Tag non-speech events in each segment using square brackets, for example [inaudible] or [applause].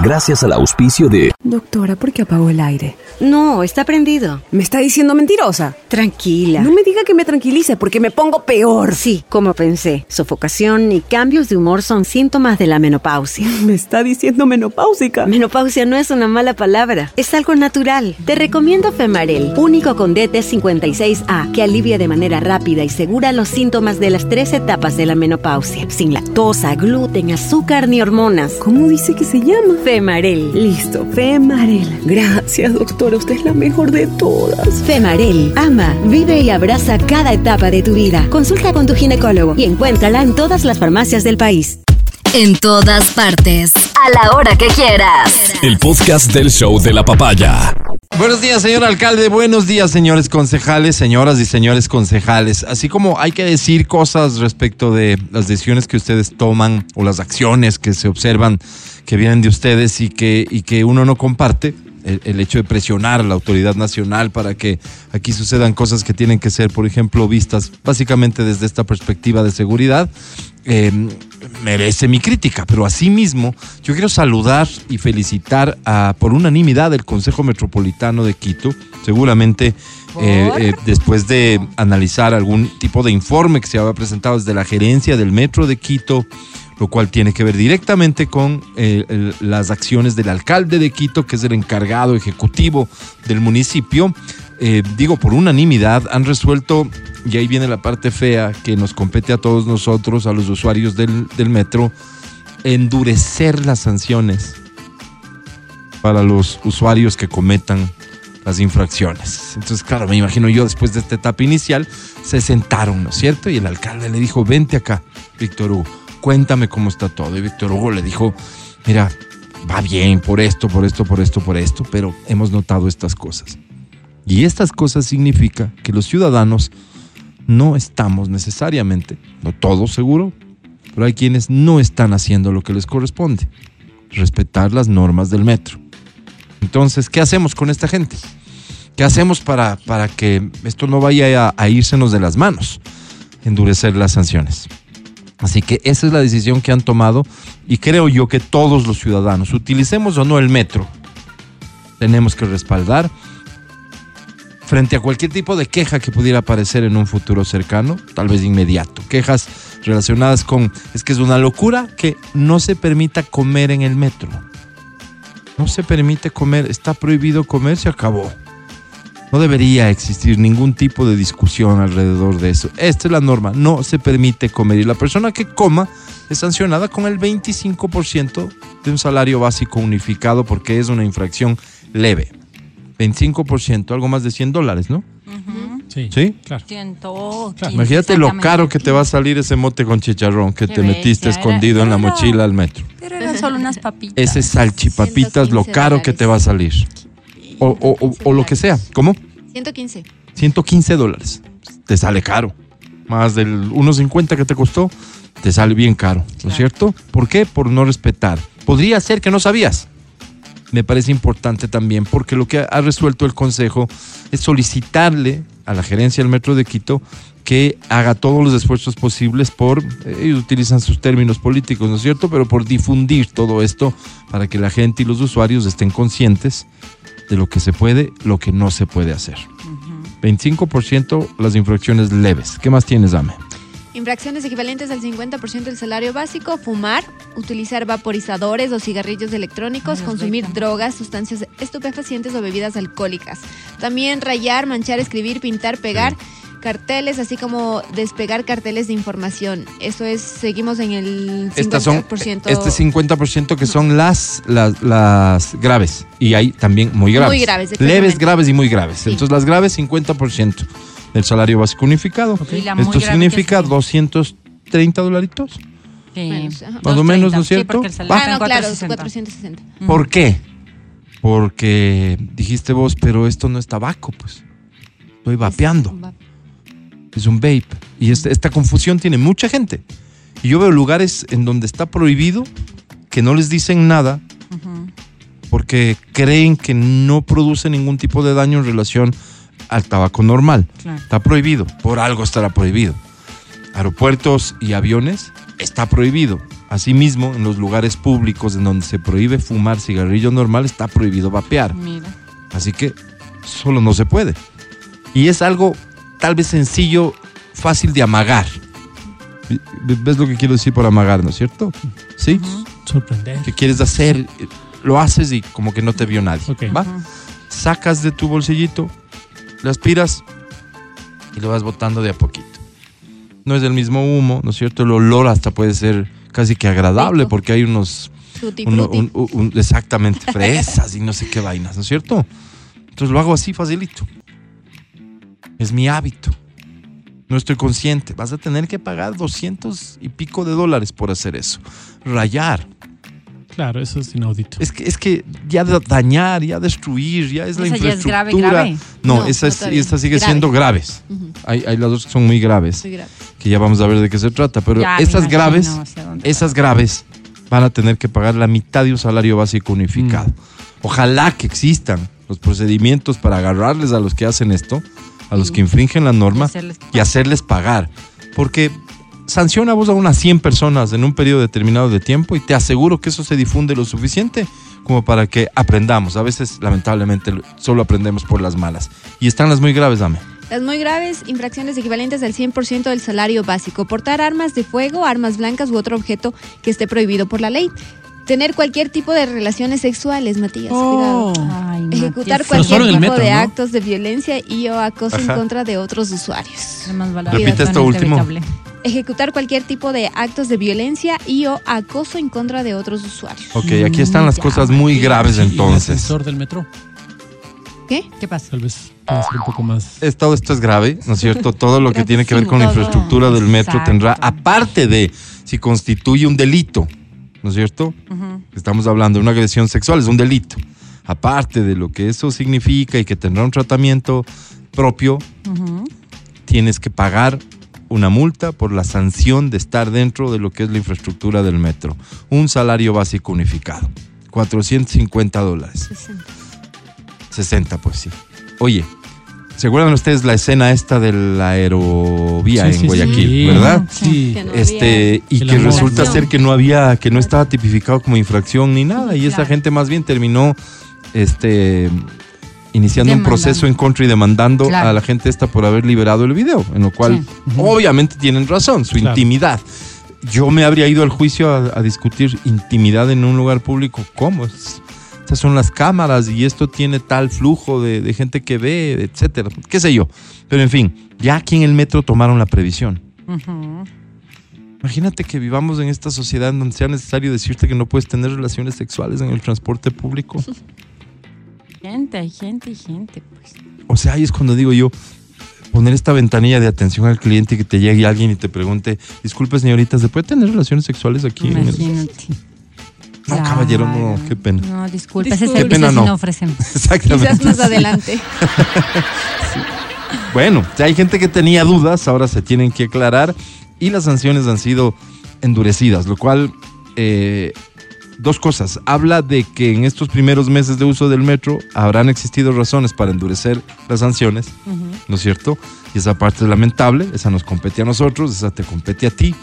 Gracias al auspicio de Doctora, ¿por qué apagó el aire? No, está prendido. ¿Me está diciendo mentirosa? Tranquila. No me diga que me tranquilice porque me pongo peor. Sí, como pensé. Sofocación y cambios de humor son síntomas de la menopausia. [laughs] Me está diciendo menopáusica. Menopausia no es una mala palabra, es algo natural. Te recomiendo Femarel, único con DT56A, que alivia de manera rápida y segura los síntomas de las tres etapas de la menopausia, sin lactosa, gluten, azúcar ni hormonas. ¿Cómo dice que se llama? Femarel. Listo, Femarel. Gracias, doctora. Usted es la mejor de todas. Femarel, ama, vive y abraza cada etapa de tu vida. Consulta con tu ginecólogo y encuéntrala en todas las farmacias del país. En todas partes. A la hora que quieras. El podcast del show de la papaya. Buenos días, señor alcalde. Buenos días, señores concejales, señoras y señores concejales. Así como hay que decir cosas respecto de las decisiones que ustedes toman o las acciones que se observan que vienen de ustedes y que, y que uno no comparte, el, el hecho de presionar a la autoridad nacional para que aquí sucedan cosas que tienen que ser, por ejemplo, vistas básicamente desde esta perspectiva de seguridad, eh, merece mi crítica, pero asimismo yo quiero saludar y felicitar a, por unanimidad el Consejo Metropolitano de Quito, seguramente eh, eh, después de analizar algún tipo de informe que se había presentado desde la gerencia del Metro de Quito, lo cual tiene que ver directamente con eh, las acciones del alcalde de Quito, que es el encargado ejecutivo del municipio. Eh, digo, por unanimidad han resuelto, y ahí viene la parte fea que nos compete a todos nosotros, a los usuarios del, del metro, endurecer las sanciones para los usuarios que cometan las infracciones. Entonces, claro, me imagino yo después de esta etapa inicial, se sentaron, ¿no es cierto? Y el alcalde le dijo, vente acá, Víctor Hugo, cuéntame cómo está todo. Y Víctor Hugo le dijo, mira, va bien por esto, por esto, por esto, por esto, pero hemos notado estas cosas. Y estas cosas significa que los ciudadanos no estamos necesariamente, no todos seguro, pero hay quienes no están haciendo lo que les corresponde, respetar las normas del metro. Entonces, ¿qué hacemos con esta gente? ¿Qué hacemos para, para que esto no vaya a, a írsenos de las manos? Endurecer las sanciones. Así que esa es la decisión que han tomado y creo yo que todos los ciudadanos, utilicemos o no el metro, tenemos que respaldar frente a cualquier tipo de queja que pudiera aparecer en un futuro cercano, tal vez inmediato. Quejas relacionadas con, es que es una locura que no se permita comer en el metro. No se permite comer, está prohibido comer, se acabó. No debería existir ningún tipo de discusión alrededor de eso. Esta es la norma, no se permite comer y la persona que coma es sancionada con el 25% de un salario básico unificado porque es una infracción leve. 25%, algo más de 100 dólares, ¿no? Sí, ¿Sí? claro. Imagínate lo caro que te va a salir ese mote con chicharrón que Qué te metiste era- escondido en la mochila al metro. Pero eran solo unas papitas. Ese salchipapitas, lo 115 caro que te va a salir. O, o- o- o lo que sea. ¿Cómo? 115. 115 dólares. Te sale caro. Más del 1.50 que te costó, te sale bien caro, ¿no es cierto? ¿Por qué? Por no respetar. Podría ser que no sabías. Me parece importante también porque lo que ha resuelto el Consejo es solicitarle a la gerencia del Metro de Quito que haga todos los esfuerzos posibles por, eh, ellos utilizan sus términos políticos, ¿no es cierto? Pero por difundir todo esto para que la gente y los usuarios estén conscientes de lo que se puede, lo que no se puede hacer. 25% las infracciones leves. ¿Qué más tienes, Dame? Infracciones equivalentes al 50% del salario básico, fumar, utilizar vaporizadores o cigarrillos electrónicos, consumir drogas, sustancias estupefacientes o bebidas alcohólicas. También rayar, manchar, escribir, pintar, pegar carteles, así como despegar carteles de información. Eso es, seguimos en el 50%. Estas son, este 50% que son las, las, las graves. Y hay también muy graves. Muy graves, Leves, graves y muy graves. Sí. Entonces las graves 50% del salario básico unificado. Esto significa que sí. 230 dolaritos. Sí. Menos. Más o menos, ¿no es Sí, cierto? el Va. Ah, no, claro, 460. 460. ¿Por qué? Porque dijiste vos, pero esto no es tabaco, pues. Estoy vapeando. Es un vape. Y este- esta confusión tiene mucha gente. Y yo veo lugares en donde está prohibido que no les dicen nada porque creen que no produce ningún tipo de daño en relación al tabaco normal. Claro. Está prohibido, por algo estará prohibido. Aeropuertos y aviones está prohibido. Asimismo, en los lugares públicos en donde se prohíbe fumar cigarrillo normal está prohibido vapear. Mira. Así que solo no se puede. Y es algo tal vez sencillo, fácil de amagar. ¿Ves lo que quiero decir por amagar, no es cierto? Sí. Sorprender. ¿Qué quieres hacer? Lo haces y como que no te vio nadie. Ok. ¿Va? Sacas de tu bolsillito, le aspiras y lo vas botando de a poquito. No es el mismo humo, ¿no es cierto? El olor hasta puede ser casi que agradable porque hay unos uno- un- un- un- exactamente, fresas y no sé qué vainas, ¿no es cierto? Entonces lo hago así facilito. Es mi hábito. No estoy consciente. Vas a tener que pagar 200 y pico de dólares por hacer eso. Rayar. Claro, eso es inaudito. Es que, es que ya da- dañar, ya destruir, ya es la Esa ya es grave, infraestructura. grave. No, No, esa, es- esta sigue Grave. siendo graves. Hay, hay las dos que son muy graves, muy grave. que ya vamos a ver de qué se trata. Pero Ya esas imagino graves, esas graves van a tener que pagar la mitad de un salario básico unificado. Ojalá que existan los procedimientos para agarrarles a los que hacen esto, a los que infringen la norma Y hacerles y hacerles pagar. Porque sanciona vos a unas 100 personas en un periodo determinado de tiempo y te aseguro que eso se difunde lo suficiente como para que aprendamos. A veces, lamentablemente, solo aprendemos por las malas. Y están las muy graves, dame. Las muy graves infracciones equivalentes al 100% del salario básico. Portar armas de fuego, armas blancas u otro objeto que esté prohibido por la ley. Tener cualquier tipo de relaciones sexuales, Matías. Oh. Cuidado. Ay, Ejecutar Matías, cualquier tipo metro, de ¿no? actos de violencia y o acoso en contra de otros usuarios. Repite esto último. inevitable. Ejecutar cualquier tipo de actos de violencia y o acoso en contra de otros usuarios. Ok, aquí están las Ya, cosas muy Matías. graves ¿Y el entonces. ascensor del metro? ¿Qué? ¿Qué pasa? Tal vez puede ser un poco más. Todo esto es grave, ¿no es cierto? Todo lo que tiene que ver con la infraestructura del metro Exacto. tendrá, aparte de si constituye un delito, ¿no es cierto? Estamos hablando de una agresión sexual, es un delito. Aparte de lo que eso significa y que tendrá un tratamiento propio, tienes que pagar una multa por la sanción de estar dentro de lo que es la infraestructura del metro. Un salario básico unificado. 450 dólares. 60, pues sí. Oye, ¿se acuerdan ustedes la escena esta de la aerovía Sí, en sí, sí. Guayaquil, verdad? Sí. Que no Este, y que resulta ser que no había, que no estaba tipificado como infracción ni nada. Y esa gente más bien terminó este iniciando un proceso en contra y demandando Claro. a la gente esta por haber liberado el video, en lo cual Sí. obviamente tienen razón, su Claro. intimidad. Yo me habría ido al juicio a, a discutir intimidad en un lugar público. ¿Cómo? Es- Estas son las cámaras y esto tiene tal flujo de, de gente que ve, etcétera. Qué sé yo. Pero en fin, ya aquí en el metro tomaron la previsión. Imagínate que vivamos en esta sociedad donde sea necesario decirte que no puedes tener relaciones sexuales en el transporte público. [laughs] Gente, hay gente y gente, pues. O sea, ahí es cuando digo yo, poner esta ventanilla de atención al cliente y que te llegue alguien y te pregunte, disculpe señorita, ¿se puede tener relaciones sexuales aquí? en el-?" No, caballero, no, Claro. qué pena. No, disculpe, ese. Qué pena, servicio sí no. no ofrecemos. Exactamente. Quizás más adelante. [laughs] Bueno, ya hay gente que tenía dudas, ahora se tienen que aclarar y las sanciones han sido endurecidas, lo cual, eh, dos cosas. Habla de que en estos primeros meses de uso del metro habrán existido razones para endurecer las sanciones, ¿no es cierto? Y esa parte es lamentable, esa nos compete a nosotros, esa te compete a ti.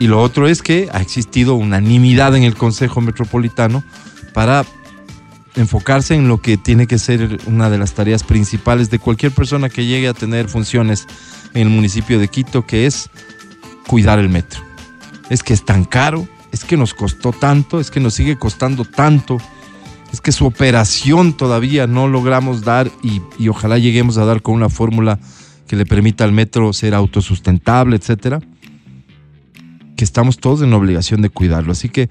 Y lo otro es que ha existido unanimidad en el Consejo Metropolitano para enfocarse en lo que tiene que ser una de las tareas principales de cualquier persona que llegue a tener funciones en el municipio de Quito, que es cuidar el metro. Es que es tan caro, es que nos costó tanto, es que nos sigue costando tanto, es que su operación todavía no logramos dar y, y ojalá lleguemos a dar con una fórmula que le permita al metro ser autosustentable, etcétera que estamos todos en obligación de cuidarlo. Así que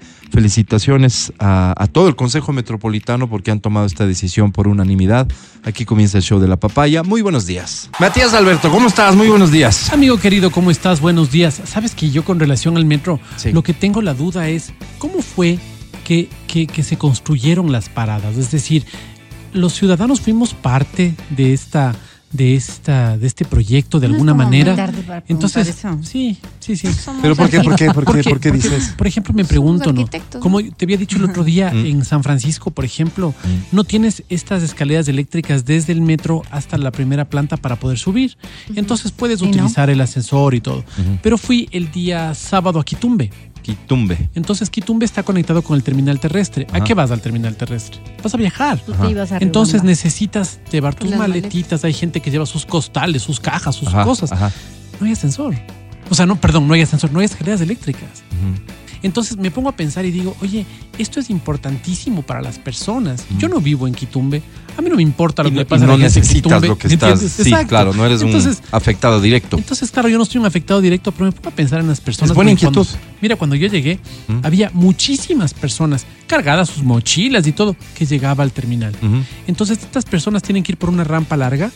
felicitaciones a, a todo el Consejo Metropolitano porque han tomado esta decisión por unanimidad. Aquí comienza el show de la papaya. Muy buenos días. Matías Alberto, ¿cómo estás? Muy buenos días. Amigo querido, ¿cómo estás? Buenos días. Sabes que yo con relación al metro, Sí. lo que tengo la duda es, ¿cómo fue que, que- que se construyeron las paradas? Es decir, los ciudadanos fuimos parte de esta de esta de este proyecto de No alguna manera. Entonces, eso. sí, sí, sí. Pero ¿por qué, por qué, por qué, Porque- por qué porque, dices? Por ejemplo, me pregunto, ¿no? Como te había dicho el otro día Mm. en San Francisco, por ejemplo, no tienes estas escaleras eléctricas desde el metro hasta la primera planta para poder subir. Entonces puedes no. utilizar el ascensor y todo. Pero fui el día sábado a Quitumbe. Quitumbe. Entonces Quitumbe está conectado con el terminal terrestre. ¿A qué vas al terminal terrestre? Vas a viajar. Tú te ibas a Entonces necesitas llevar tus maletitas. Hay gente que lleva sus costales, sus cajas, sus Ajá, cosas. ajá. No hay ascensor. O sea, no, perdón, no hay ascensor, no hay escaleras eléctricas. Ujú. Entonces me pongo a pensar y digo, oye, esto es importantísimo para las personas. Yo no vivo en Quitumbe. A mí no me importa lo Y que le pasa y a la no gente necesitas Quitumbe, lo que ¿me estás. entiendes? Sí, claro, no eres Entonces, un afectado directo. entonces, claro, yo no soy un afectado directo, pero me pongo a pensar en las personas. Es buena cuando- inquietud. mira, cuando yo llegué, ¿Mm? había muchísimas personas cargadas sus mochilas y todo que llegaba al terminal. Entonces, estas personas tienen que ir por una rampa larga.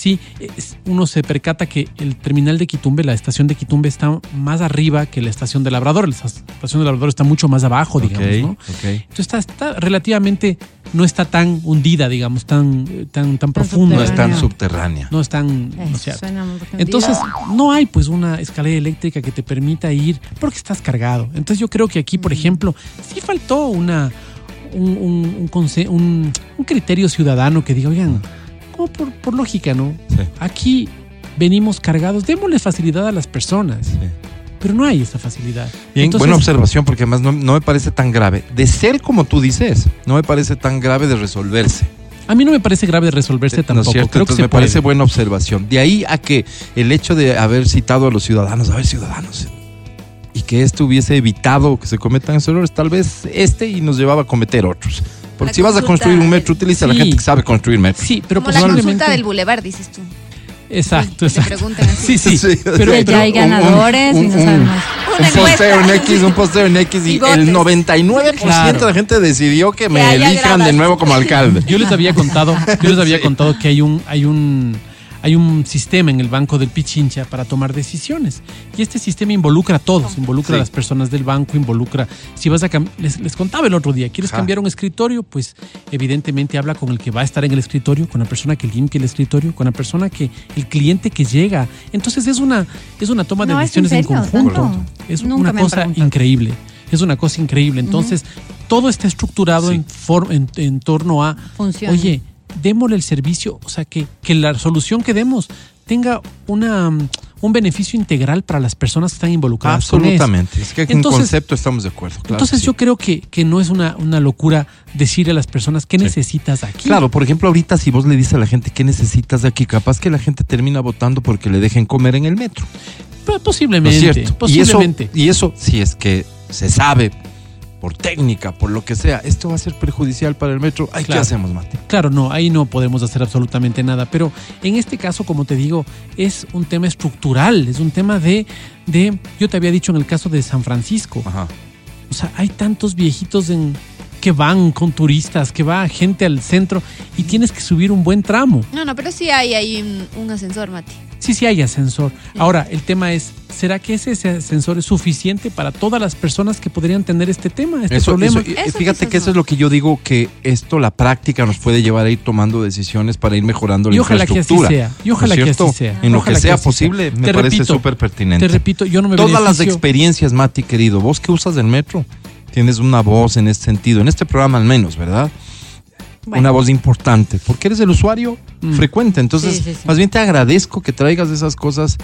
Sí, es- uno se percata que el terminal de Quitumbe, la estación de Quitumbe, está más arriba que la estación de Labrador. La estación de Labrador está mucho más abajo, digamos, Ok, ¿no? Entonces está, está relativamente, no está tan hundida, digamos, tan, eh, tan, tan profunda. No es tan Subterránea. No es tan, ¿no es Eso cierto? suena muy Entonces, no hay pues una escalera eléctrica que te permita ir porque estás cargado. Entonces yo creo que aquí, por ejemplo, sí faltó una un, un- un conse- un- un criterio ciudadano que diga, oigan, por, por lógica, ¿no? Sí. Aquí venimos cargados, démosle facilidad a las personas, Sí. pero no hay esa facilidad. Bien, Entonces, buena observación, porque además no, no me parece tan grave. De ser como tú dices, no me parece tan grave de resolverse. A mí no me parece grave resolverse ¿No es tampoco. cierto? Creo que se me parece puede. buena observación. De ahí a que el hecho de haber citado a los ciudadanos, a ver, ciudadanos, y que esto hubiese evitado que se cometan esos errores, tal vez este y nos llevaba a cometer otros. Porque La si vas a construir un metro, utiliza a la Sí. gente que sabe construir metro. Sí, pero Como la consulta del bulevar, dices tú. Exacto, te exacto. así. Sí, sí. [laughs] Sí, pero, ya hay un- un- ganadores y no un- sabemos. Una un posteo en. X, un posteo en X y, Y el 99% Claro. de la gente decidió que me elijan de nuevo como alcalde. Yo les había contado, yo les había [laughs] Sí. contado que hay un, hay un, hay un sistema en el banco del Pichincha para tomar decisiones. Y este sistema involucra a todos, involucra Sí. a las personas del banco, involucra. Si vas a les, les contaba el otro día, ¿quieres Ajá. cambiar un escritorio? Pues evidentemente habla con el que va a estar en el escritorio, con la persona que limpia el escritorio, con la persona que, el cliente que llega. Entonces es una, es una toma de No, ¿es en decisiones en, conjunto. ¿Tanto? Es Nunca una cosa increíble. Es una cosa increíble. Entonces, todo está estructurado Sí. en, en, en torno a, Funciona. oye, démosle el servicio, o sea, que, que la solución que demos tenga una, mm, un beneficio integral para las personas que están involucradas. con eso. Absolutamente. Es que en Entonces- concepto estamos de acuerdo. claro Entonces sí. yo creo que, que no es una, una locura decirle a las personas qué necesitas aquí. Claro, por ejemplo, ahorita si vos le dices a la gente qué necesitas de aquí, capaz que la gente termina votando porque le dejen comer en el metro. Pero ¿No posiblemente, es cierto? Y eso, posiblemente. y eso, si es que se sabe por técnica, por lo que sea, esto va a ser perjudicial para el metro. Ay, ¿qué hacemos, Mate? Claro, no, ahí no podemos hacer absolutamente nada, pero en este caso, como te digo, es un tema estructural, es un tema de, de, yo te había dicho en el caso de San Francisco, Ajá. o sea, hay tantos viejitos en, que van con turistas, que va gente al centro y tienes que subir un buen tramo. No, no, pero sí hay ahí un, un ascensor, Mati. Sí, sí hay ascensor. Ahora, el tema es, ¿será que ese ascensor es suficiente para todas las personas que podrían tener este tema, este Eso, problema? eso, y- Eso fíjate que eso es lo que yo digo, que esto, la práctica, nos puede llevar a ir tomando decisiones para ir mejorando la Y ojalá que así sea. Y ¿No es ojalá que cierto? así sea. En lo Ojalá que sea posible, me Te parece repito, súper pertinente. Te repito, yo no me Todas las experiencias, Mati, querido, vos que usas el metro, tienes una voz en este sentido, en este programa al menos, ¿verdad? Bueno. Una voz importante, porque eres el usuario Mm. frecuente. Entonces, Sí, sí, sí. más bien te agradezco que traigas esas cosas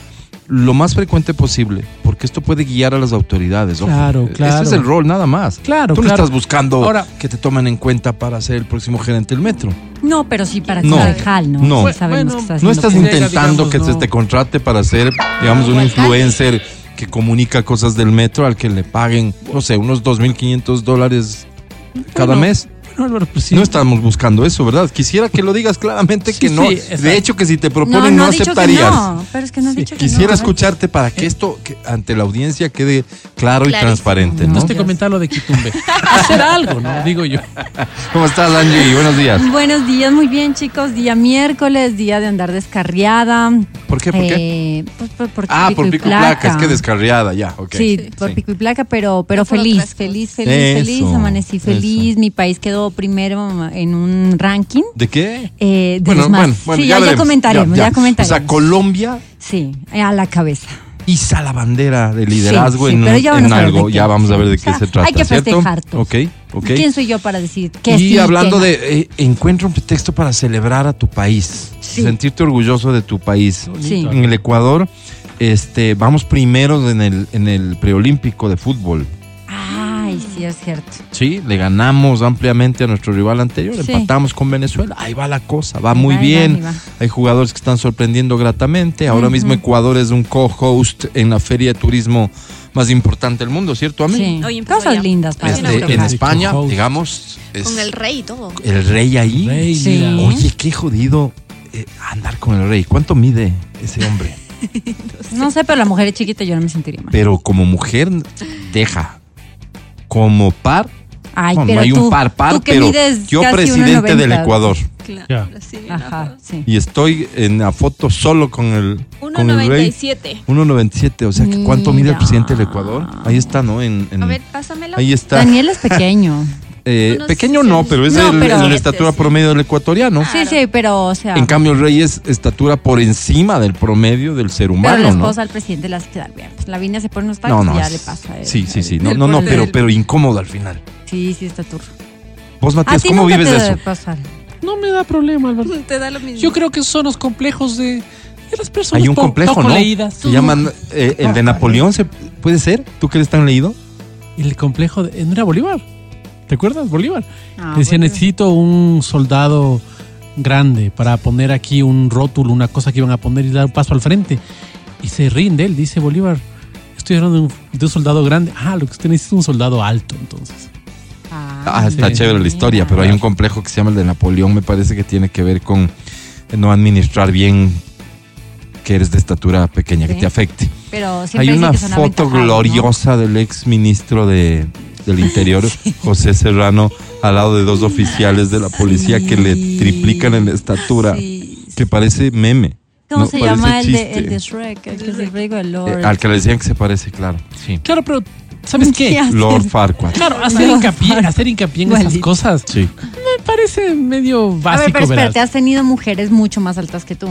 lo más frecuente posible, porque esto puede guiar a las autoridades. ojo. Claro, Ese claro. es el rol, nada más. Claro, Tú no claro. estás buscando Ahora- que te tomen en cuenta para ser el próximo gerente del metro. No, pero sí para No. concejal, ¿no? No. Sí sabemos Bueno, que está No haciendo estás que cosas. llega, intentando digamos, que se te contrate para ser, digamos, un influencer que comunica cosas del metro al que le paguen, no sé, unos 2.500 dólares cada Bueno, mes. Bueno, Álvaro, pues sí. No estamos buscando eso, ¿verdad? Quisiera que lo digas claramente Sí, que no. sí, de hecho, que si te No, proponen no, no, que aceptarías. no, pero es que no dicho que Quisiera no. escucharte para que esto que ante la audiencia quede claro y transparente, ¿no? Entonces te comentaba lo de Quitumbe. Hacer algo, ¿no? Digo yo. ¿Cómo estás, Angie? Buenos días. Buenos días, muy bien chicos. Día miércoles, día de andar descarriada. ¿Por qué? ¿Por qué? Eh, pues, por, por Ah, por pico y placa. Es que descarriada, ya, ok. Sí, por Sí. pico y placa, pero, pero No feliz, feliz, feliz, feliz. Amanecí feliz. Mi país quedó quedó primero en un ranking. ¿De qué? eh, de Bueno, los más- bueno, bueno, sí, ya, ya comentaremos, ya, comentaremos. O sea, Colombia sí, a la cabeza. iza la bandera de liderazgo Sí, sí, en, ya algo. qué. Ya vamos a ver de O qué sea, se trata. hay que ¿cierto? festejar todo. Ok, ok. ¿Quién soy yo para decir que y sí? hablando que no? de eh, encuentra un pretexto para celebrar a tu país, Sí. sentirte orgulloso de tu país. Sí. En el Ecuador, este, vamos primeros en el en el preolímpico de fútbol. Ay, sí, es cierto. Sí, le ganamos ampliamente a nuestro rival anterior, Sí. empatamos con Venezuela. Ahí va la cosa, va muy va, bien. va. Hay jugadores que están sorprendiendo gratamente. Ahora mismo Ecuador es un co-host en la feria de turismo más importante del mundo, ¿cierto, a mí? Sí. Empezó Cosas ya. lindas para Este, en. España, digamos, es Con el rey y todo. el rey ahí. Rey, Sí. mira. Oye, qué jodido eh, andar con el rey. ¿Cuánto mide ese hombre? [laughs] No sé, pero la mujer es chiquita, yo no me sentiría mal. Pero como mujer, deja. Como par, Ay, bueno, pero no hay tú, un par par, tú que pero mides yo casi presidente 1.90. del Ecuador. Ya. Ajá, sí. Y estoy en la foto solo con el, con el rey. 1.97. 1.97, o sea, que ¿cuánto mide el presidente del Ecuador? Ahí está, ¿no? En, en- A ver, pásamelo. ahí está. Daniel es pequeño. [laughs] Eh, unos pequeño no, pero es No, el- pero- el- la estatura promedio del ecuatoriano. Sí, sí, pero, o sea. En cambio, el rey es estatura por encima del promedio del ser pero humano, la ¿no? esposa al presidente la hace quedar bien. Pues la vine se pone unos No, tacos no. y ya es- le pasa. a él. Sí, sí, sí. No, no, pero, del- pero incómodo al final. Sí, sí, está turro. Vos, ¿A Matías, ¿cómo nunca vives te de eso? pasar? No me da problema, Álvaro. [laughs] Te da lo mismo. Yo creo que esos son los complejos de, de las personas Hay un complejo, ¿no? leídas. Se llaman eh, el de Napoleón, ¿se, ¿puede ser? ¿Tú que eres tan leído? El complejo de, no era Bolívar. ¿Te acuerdas, Bolívar? Ah, Decía, bueno. necesito un soldado grande para poner aquí un rótulo, una cosa que iban a poner y dar un paso al frente. Y se rinde él, dice Bolívar. Estoy hablando de un, de un soldado grande. Ah, lo que usted necesita es un soldado alto, entonces. Ah, está sí. chévere la historia, pero hay un complejo que se llama el de Napoleón, me parece que tiene que ver con no administrar bien que eres de estatura pequeña, que te afecte. Pero siempre Hay una foto gloriosa del ex ministro de, del Interior, [laughs] José Serrano, al lado de dos oficiales de la policía que le triplican en la estatura, que parece meme. ¿Cómo No, se parece llama el de, chiste. el de Shrek? El que es el rey del Lord. Eh, al que le decían que se parece, claro. Sí. Claro, pero ¿sabes qué? Lord Farquaad. Claro, hacer hincapié, hacer hincapié en esas cosas Sí. me parece medio A ver, básico, pero espérate, has tenido mujeres mucho más altas que tú.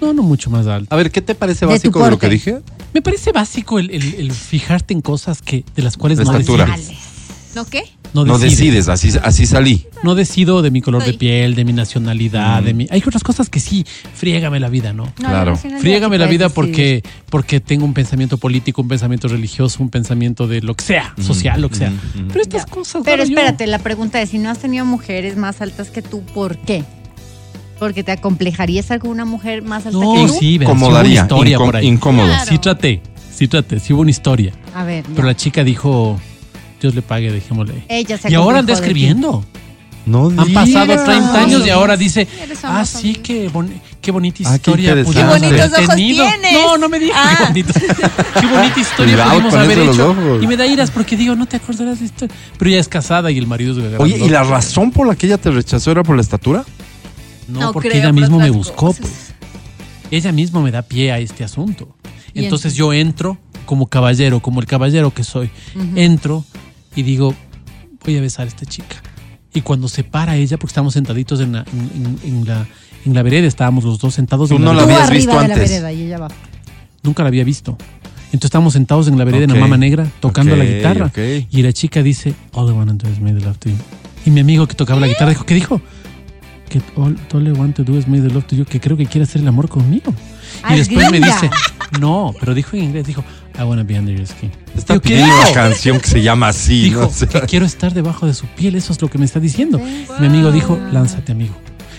No, no mucho más alto. A ver, ¿qué te parece básico de lo que dije? Me parece básico el, el- el fijarte en cosas que de las cuales La no estatura. decides. ¿No qué? No, No decides. así, así salí. No decido de mi color de piel, de mi nacionalidad, Mm. de mi... Hay otras cosas que sí, friégame la vida, ¿no? No, Claro. la Friégame sí la vida porque, porque tengo un pensamiento político, un pensamiento religioso, un pensamiento de lo que sea, social, lo que sea. Pero estas Ya. cosas... Pero yo- espérate, la pregunta es, si no has tenido mujeres más altas que tú, ¿por qué? ¿Porque te acomplejarías alguna mujer más alta No, que tú? sí, sí una Incomodaría, historia incó- por ahí. incómodo. Claro. Sí traté, sí traté, sí hubo una historia. A ver, Pero la chica dijo, Dios le pague, dejémosle. ella se Y ahora anda acomplejó de ti. escribiendo. No Han pasado digas. 30 años y ahora dice, Eres ah, sí, amigo". qué, boni- qué bonita Ah, qué historia. interesante. pudimos Qué haber bonitos ojos tenido". tienes. No, no me digas Ah. qué bonito. Qué bonita historia Cuidado pudimos con haber eso de los hecho. ojos. Y me da iras porque digo, no te acordarás de esto. Pero ella es casada y el marido es Oye, ¿y la razón por la que ella te rechazó era por la estatura? No, No porque creo, ella por misma me otras buscó, cosas. pues. Ella misma me da pie a este asunto. Y Entonces yo entro como caballero, como el caballero que soy. Entro y digo, voy a besar a esta chica. Y cuando se para ella, porque estábamos sentaditos en la, en, en- en la, en la vereda, estábamos los dos sentados Tú en no la la habías visto de la antes. vereda y ella abajo. Nunca la había visto. Entonces estábamos sentados en la vereda en Ok. la mama negra, tocando la Ok, guitarra. ok. Y la chica dice, All I wanna do is make love to you. Y mi amigo que tocaba la guitarra dijo, ¿qué dijo? Que all, all I want to do is make love to you, que creo que quiere hacer el amor conmigo. Y es después me dice, no, pero dijo en inglés, dijo, I wanna be under your skin. Está Digo, ¿qué pidiendo una canción que se llama así, Dijo ¿no? Sea, que quiero estar debajo de su piel, eso es lo que me está diciendo. Mi amigo dijo, lánzate, amigo.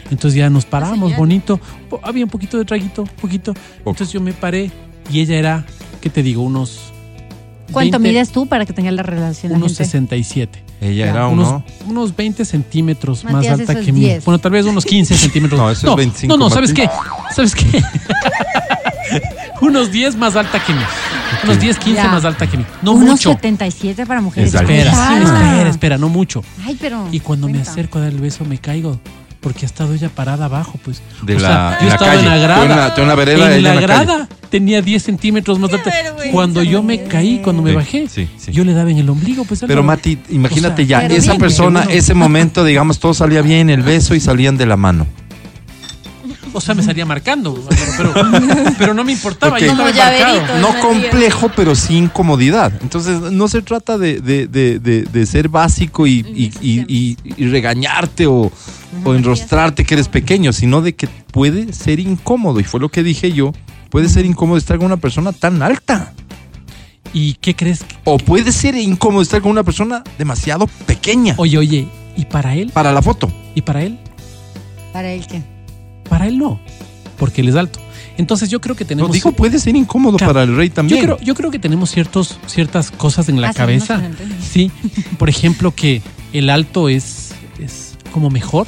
Entonces ya nos paramos, bonito. Había un poquito de traguito, poquito. Entonces yo me paré y ella era, ¿qué te digo? Unos. ¿Cuánto 20, mides tú para que tengas la relación la Unos gente? 67. Ella Ya, era Unos, uno. unos 20 centímetros más Matías, alta eso es que mí. 10. Bueno, tal vez unos 15 [laughs] centímetros. No, eso es 25, No, no, ¿sabes Martín. qué? ¿Sabes qué? [laughs] unos 10 más alta que mí. Unos 10, 15 Ya. más alta que mí. No Unos mucho. 77 para mujeres. Espera, Ah. espera, espera, no mucho. Ay, pero. Y cuando me cuenta. acerco a dar el beso me caigo. Porque ha estado ella parada abajo, pues. De O la- sea, en yo la estaba calle. en la grada. En la- tú en la vereda, En la en la calle. grada. tenía 10 centímetros más alta. Cuando yo me caí, cuando me Sí, bajé, sí, sí. yo le daba en el ombligo. Pues, Pero. Mati, imagínate O sea, ya, esa bien, persona, ese momento, digamos, todo salía bien, el beso y salían de la mano. O sea, me salía marcando, [laughs] pero, pero no me importaba. Ok. yo estaba Como llaverito. embarcado. No complejo, pero sí incomodidad. Entonces, no se trata de, de- de- de- de ser básico y, y- y- y- y regañarte o, o enrostrarte que eres pequeño, sino de que puede ser incómodo. Y fue lo que dije yo. Puede ser incómodo estar con una persona tan alta. ¿Y qué crees? que- O puede ser incómodo estar con una persona demasiado pequeña Oye, oye, ¿y para él? para la foto. ¿Y para él? ¿Para él qué? Para él no, porque él es alto. Entonces yo creo que tenemos... digo, puede ser incómodo Claro. para el rey yo también. creo, yo creo que tenemos ciertos, ciertas cosas en la cabeza. Sí, por ejemplo que el alto es, es como mejor.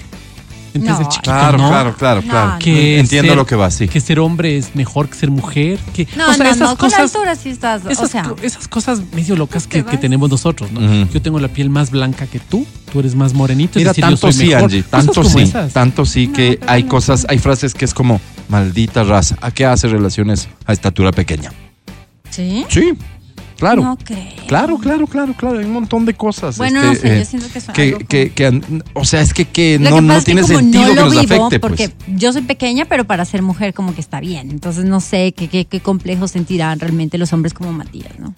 No. el chiquito Claro, no. claro, claro, No, claro. no. Que Entiendo ser- lo que va, sí. Que ser hombre es mejor que ser mujer. Que, No, o sea, no, esas no, con la cosas, altura sí estás, esas, o sea, esas cosas medio locas que, tenemos nosotros, ¿no? Yo tengo la piel más blanca que tú, tú eres más morenito. Mira, es decir, yo tanto soy sí, mejor. Angie, Cosas tanto sí, esas. tanto sí que hay no. cosas, hay frases que es como maldita raza. ¿A qué hace relaciones a estatura pequeña? ¿sí? Sí, claro. No creo. Claro, claro, claro, claro. Hay un montón de cosas. Bueno, este, no sé, eh, yo siento que eso que, algo que, que an- o sea, es que, que no, que no tiene sentido no que lo nos vivo, afecte. porque Pues. yo soy pequeña, pero para ser mujer como que está bien. Entonces no sé qué, qué, qué complejo sentirán realmente los hombres como Matías, ¿no?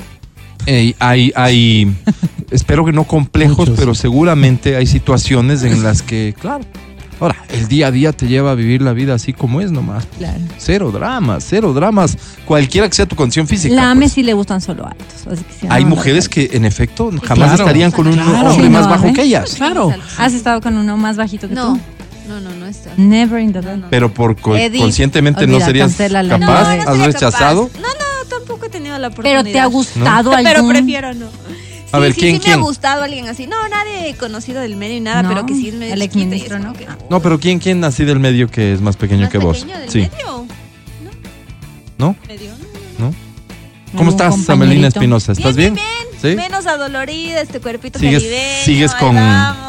Eh, hay, hay, [laughs] espero que no complejos, Muchos. pero seguramente hay situaciones en las que, claro. Ahora, el día a día te lleva a vivir la vida así como es nomás. Claro. Cero dramas, cero dramas. Cualquiera que sea tu condición física. La AME pues. sí le gustan solo altos. así que sí, Hay no, mujeres no, que en efecto jamás Claro. estarían con un Claro. hombre Sí, más no, bajo ¿eh? que ellas. Claro. ¿Has estado con uno más bajito que No, tú? no, no, no está. Never in the life. Pero por co- Eddie, conscientemente no serías capaz, no, no has rechazado. capaz. No, no, tampoco he tenido la Pero oportunidad. te ha gustado algún... Pero prefiero no. A Sí, ver, sí, ¿quién, sí quién? me ha gustado alguien así. No, nadie conocido del medio ni nada, No, pero que sí es medio el chiquito y como ¿no? que- No, pero ¿quién, quién así del medio que es más pequeño ¿Más que vos? pequeño del Sí. medio? ¿No? Medio, no, no, ¿No? ¿Cómo estás? Amelina Espinosa? ¿Estás bien? Bien, ¿Sí? Menos adolorida, este cuerpito ¿Sigues, caribeño. sigues con,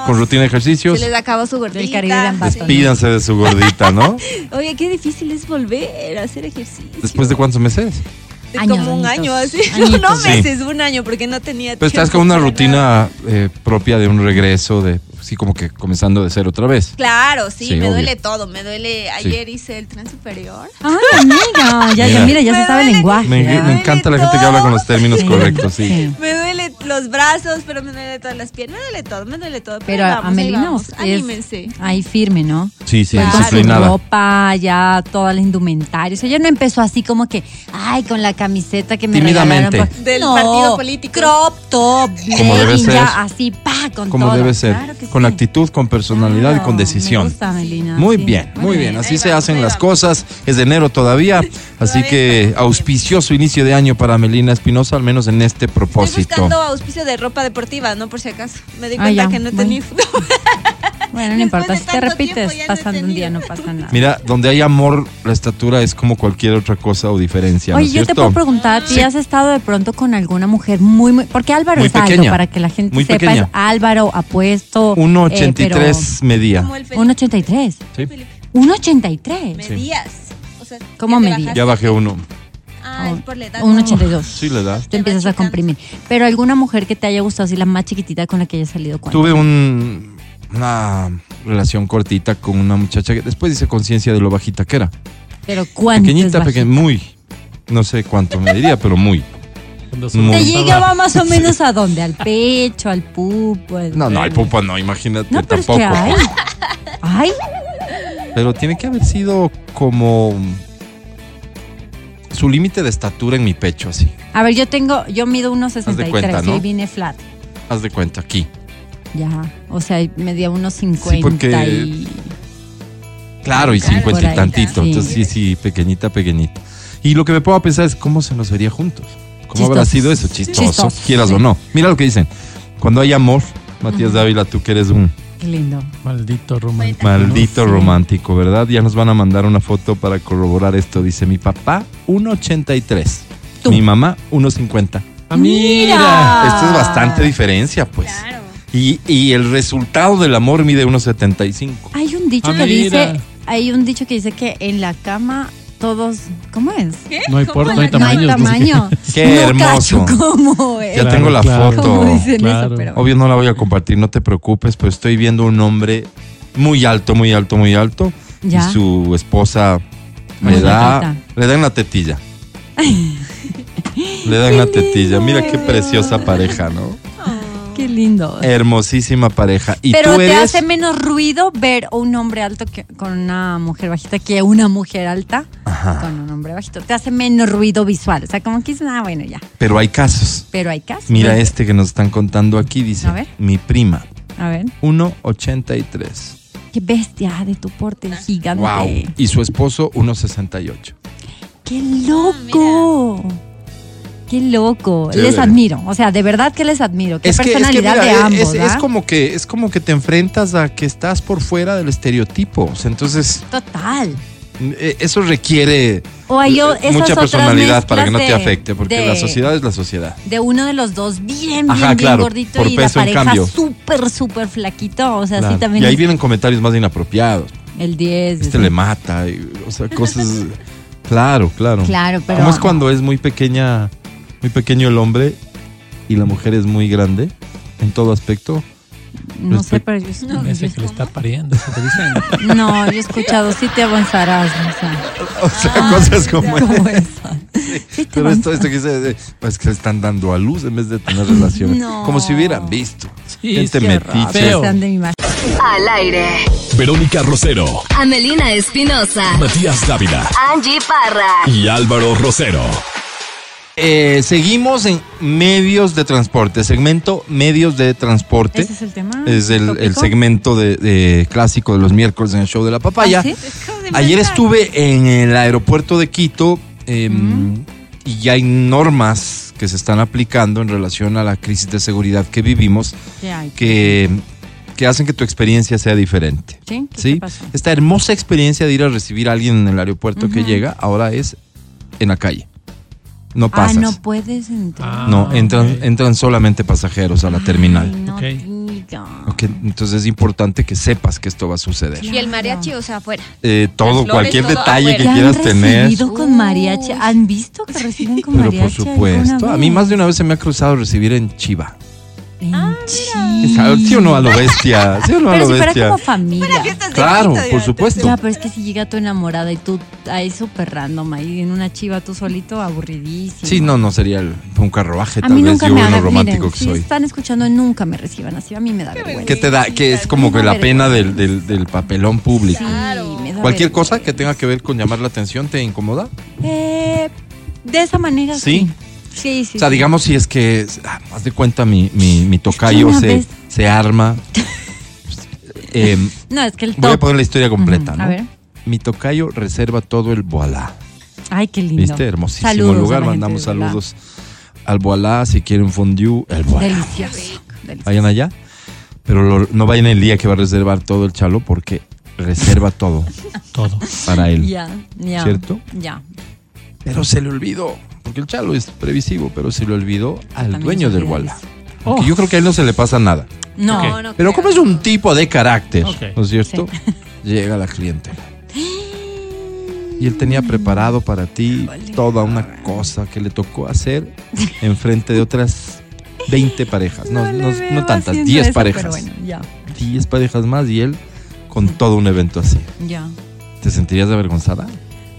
con rutina de ejercicios? Se les acabó su gordita. Del. Despídanse de su gordita, ¿no? [laughs] Oye, qué difícil es volver a hacer ejercicio. ¿Después de cuántos meses? De Años, como un año así. [laughs] Añitos. No, Sí. meses, un año, porque no tenía Pero estás tiempo con una rutina eh, propia de un regreso, de sí, como que comenzando de cero otra vez. Claro, sí, Sí, me obvio. duele todo. Me duele. Ayer hice el tren superior. Ay, amiga, ya, ya, Mira. mira, ya se sabe el lenguaje. Me, ya. me encanta la gente que habla con los términos Sí. correctos, sí. Sí. Me duele los brazos, pero me duele todas las piernas. Me duele todo, me duele todo. Pero ahí vamos, ahí Amelina vamos. es Anímense. ahí firme, ¿no? Sí, sí, su disciplinada. ropa, ya toda la indumentaria. O sea, ella no empezó así como que, ay, con la camiseta que me Tímidamente. regalaron. por- Del No, partido político. Crop top, Como debe ser. ya así, pa, con Como todo. debe ser. Claro que con sí. actitud, con personalidad y con decisión. Me gusta, Amelina, Muy sí. bien, muy bien. Así ahí se vamos, hacen las cosas. Es de enero todavía. [laughs] Así que auspicioso inicio de año para Melina Espinosa, al menos en este Estoy propósito. buscando auspicio de ropa deportiva, no por si acaso. Me di Ah, cuenta ya, que no he bueno. tenido. [laughs] Bueno, no importa, si te repites pasando un día no pasa nada. Mira, donde hay amor, la estatura es como cualquier otra cosa o diferencia. ¿no Oye, yo te cierto? Puedo preguntar, ¿a ti Sí. has estado de pronto con alguna mujer muy, muy... Porque Álvaro Muy es alto, pequeña, para que la gente muy sepa, pequeña. es Álvaro apuesto. 1.83 medía. Como el Felipe. 1.83. Sí. 1.83. Medías. O sea, ¿Cómo medías? Ya bajé uno. Ah, es por la edad. 1.82. Sí, la edad. Tú empiezas a comprimir. Pero alguna mujer que te haya gustado, así la más chiquitita con la que hayas salido con. Tuve un, una relación cortita con una muchacha que después hice conciencia de lo bajita que era. Pero ¿cuánto es Pequeñita, pequeña, muy. No sé cuánto me diría, pero muy. Muy. Te llegaba más o [laughs] menos a dónde? Al pecho, al pupo. al- No, no, hay pupa, no, imagínate No, pero tampoco. es que hay. Ay, Pero tiene que haber sido como su límite de estatura en mi pecho, así. a ver, yo tengo, yo mido unos de 63 cuenta, ¿no? y vine flat. Haz de cuenta, aquí. Ya, o sea, medía unos 50 porque- y... Claro, y Claro, cincuenta por y ahí, tantito. sí. Entonces, sí, sí, pequeñita, pequeñita. Y lo que me puedo pensar es cómo se nos vería juntos. ¿Cómo habrá sido eso? Chistoso, Chistoso, quieras sí. o no. Mira lo que dicen. Cuando hay amor, Matías Dávila, tú que eres un Qué lindo. Maldito romántico. maldito Sí. romántico, ¿verdad? Ya nos van a mandar una foto para corroborar esto. Dice mi papá, 1.83. Tú. Mi mamá, 1.50. Ah, mira. Esto es bastante diferencia, pues. Claro. Y, y el resultado del amor mide 1.75. Hay un dicho Ah, que mira. dice, hay un dicho que dice que en la cama todos, ¿cómo es? No hay, por, no hay No tamaño. [laughs] Qué No hermoso. cacho cómo es. Ya Claro, tengo la claro. foto. ¿Cómo dicen Claro. eso? Pero Obvio no la voy a compartir, no te preocupes, pero estoy viendo un hombre muy alto, muy alto, muy alto. Ya. Y su esposa Muy le da, le da en la tetilla. [laughs] le da en la tetilla. Mira qué preciosa pareja, ¿no? Qué lindo. Hermosísima pareja. Y Pero tú te eres. hace menos ruido ver a un hombre alto que, con una mujer bajita que una mujer alta Ajá. con un hombre bajito. Te hace menos ruido visual. O sea, como que dices, ah, bueno, ya. Pero hay casos. Pero hay casos. Mira este que nos están contando aquí, dice. A ver. Mi prima, A ver. 1.83. Qué bestia de tu porte gigante. Wow. Y su esposo, 1.68. ¡Qué loco! ¡Qué loco! Les admiro. O sea, de verdad que les admiro. Qué Es que, es que, personalidad mira, de ambos. es, es como que es como que te enfrentas a que estás por fuera del estereotipo. O sea, entonces Total. eh, eso requiere O hay o- eh, mucha personalidad para que no te de- afecte, porque de- la sociedad es la sociedad. De uno de los dos bien, bien, Ajá, bien claro, gordito y la peso en pareja súper, súper flaquito. O sea, Claro. sí también y ahí es vienen comentarios más inapropiados. el 10. Este es- le mata, y, o sea, cosas. [laughs] claro, claro. Claro, pero. ¿Cómo es cuando es muy pequeña, muy pequeño el hombre y la mujer es muy grande en todo aspecto? No sé, pero yo, yo- Ese que le está pariendo, te dicen. No, yo he escuchado, sí te avanzarás. O sea, [laughs] O sea, cosas como. como esa. Sí Pero esto, esto que dice, eh, pues que se están dando a luz en vez de tener relaciones. No. Como si hubieran visto. Sí, Gente metiche. Al aire. Verónica Rosero, Amelina Espinosa. Matías Dávila Angie Parra. y Álvaro Rosero. Eh, seguimos en medios de transporte, segmento medios de transporte. Ese es el tema. Es el, segmento de, de clásico de los miércoles en el show de la papaya. ¿Ah, sí? Ayer estuve en el aeropuerto de Quito eh, y ya hay normas que se están aplicando en relación a la crisis de seguridad que vivimos que, que hacen que tu experiencia sea diferente. ¿Sí? ¿Qué ¿sí? te pasó? Esta hermosa experiencia de ir a recibir a alguien en el aeropuerto que llega ahora es en la calle. No Ah, pasas. no puedes entrar. Ah, No, entran, ok. entran solamente pasajeros a la Ay, terminal. no Ok. diga. Ok, Entonces es importante que sepas que esto va a suceder. Y el mariachi, o sea, afuera. Eh, todo, flores, cualquier todo detalle que afuera. ¿Te han quieras tener. recibido con mariachi? ¿Han visto que reciben con Pero por mariachi? supuesto. alguna A mí más de una vez se me ha cruzado recibir en Chiva. En ¿Sí Chile. o no a lo bestia? ¿Sí o no a Pero lo si fuera bestia? como familia. Claro, por supuesto. Ya, pero es que si llega tu enamorada y tú ahí súper random, ahí en una chiva tú solito, aburridísimo. Sí, no, no sería el- un carruaje, A tal mí vez nunca yo me lo hagan, romántico miren, que si soy. están escuchando, nunca me reciban así, a mí me da vergüenza. ¿Qué te da? Que es como que la pena del, del- del papelón público. Sí, me da Cualquier vergüenza. cosa que tenga que ver con llamar la atención te incomoda. Eh, de esa manera Sí. sí. Sí, sí. O sea, sí. digamos si es que, ah, haz de cuenta, mi, mi, mi tocayo se, vez- se arma. [laughs] Em, No, es que el voy a top. poner la historia completa, ¿no? A ver. Mi tocayo reserva todo el Voilá. Ay, qué lindo. ¿Viste? Hermosísimo Saludos lugar. Mandamos saludos al Voilá. Si quieren fondue, el. Delicioso. delicioso. Vayan allá. Pero lo- no vayan el día que va a reservar todo el chalo porque reserva todo Todo. para él. Ya, ya. ¿Cierto? Ya. Pero se le olvidó. Porque el chalo es previsivo, pero se le olvidó al dueño del Walla. Oh. yo creo que a él no se le pasa nada. No, Ok. no. Pero creo. como es un tipo de carácter, Ok. ¿no es cierto? [laughs] Llega la cliente. [gasps] Y él tenía preparado para ti toda una cosa que le tocó hacer en frente de otras 20 parejas. No, no, veo no tantas, haciendo 10 eso, parejas. Pero bueno, ya, 10 parejas más y él con todo un evento así. ya. ¿Te sentirías avergonzada?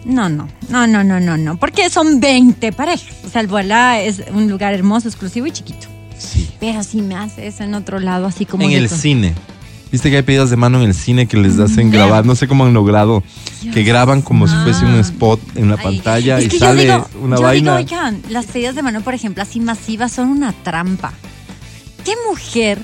No, no, no, no, no, no, no. Porque son 20 parejas. O sea, el Voilá es un lugar hermoso, exclusivo y chiquito. Sí. Pero si me hace eso en otro lado, así como. En el cine. Viste que hay pedidas de mano en el cine que les hacen grabar, no sé cómo han logrado, que graban como si fuese un Ah. spot en la Ay, pantalla es y que sale digo- una yo vaina. Digo, oigan, las pedidas de mano, por ejemplo, así masivas, son una trampa. ¿Qué mujer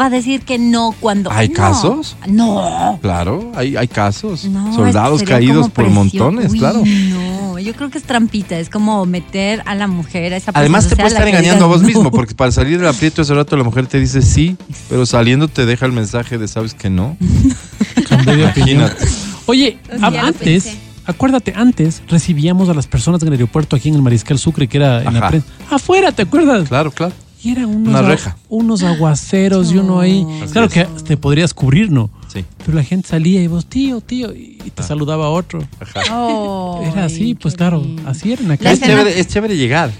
va a decir que no cuando. ¿Hay No. casos? No. Claro, hay, hay casos. No, Soldados caídos por montones, Uy, claro. No, yo creo que es trampita, es como meter a la mujer a esa persona, Además te puedes estar engañando a vos mismo, porque [laughs] para salir del aprieto ese rato la mujer te dice sí, pero saliendo te deja el mensaje de sabes que no. [laughs] Imagínate. Oye, antes, acuérdate, antes recibíamos a las personas en el aeropuerto aquí en el Mariscal Sucre, que era en la prensa. Afuera, ¿te acuerdas? Claro, claro. Y eran unos, Una reja. unos aguaceros y uno ahí. Claro que te podrías cubrir, ¿no? Sí. Pero la gente salía y vos, tío, tío, y te saludaba a otro. Oh, Era así, pues claro, lindo. así era en la. Es chévere, es chévere llegar.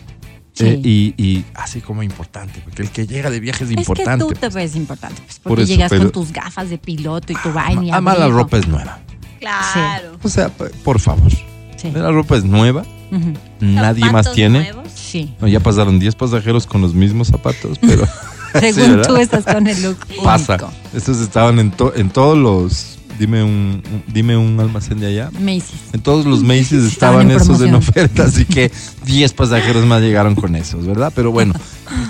Sí. Eh, y, y así como importante, porque el que llega de viaje es Es importante. que tú te pues. ves importante, pues, Por porque eso, llegas pero- con tus gafas de piloto y tu vaina y Ama la ropa es nueva. Claro. O sea, por favor. Sí. La ropa es nueva, nadie más tiene. nuevos. Sí. No, ya pasaron 10 pasajeros con los mismos zapatos, pero [laughs] Según tú estás con el look [laughs] pasa. único. Estos estaban en, to- en todos los. Dime un, un- dime un almacén de allá. Macy's. En todos los Macy's [laughs] Estaban estaban en esos en oferta, así que 10 pasajeros más llegaron con esos, ¿verdad? Pero bueno,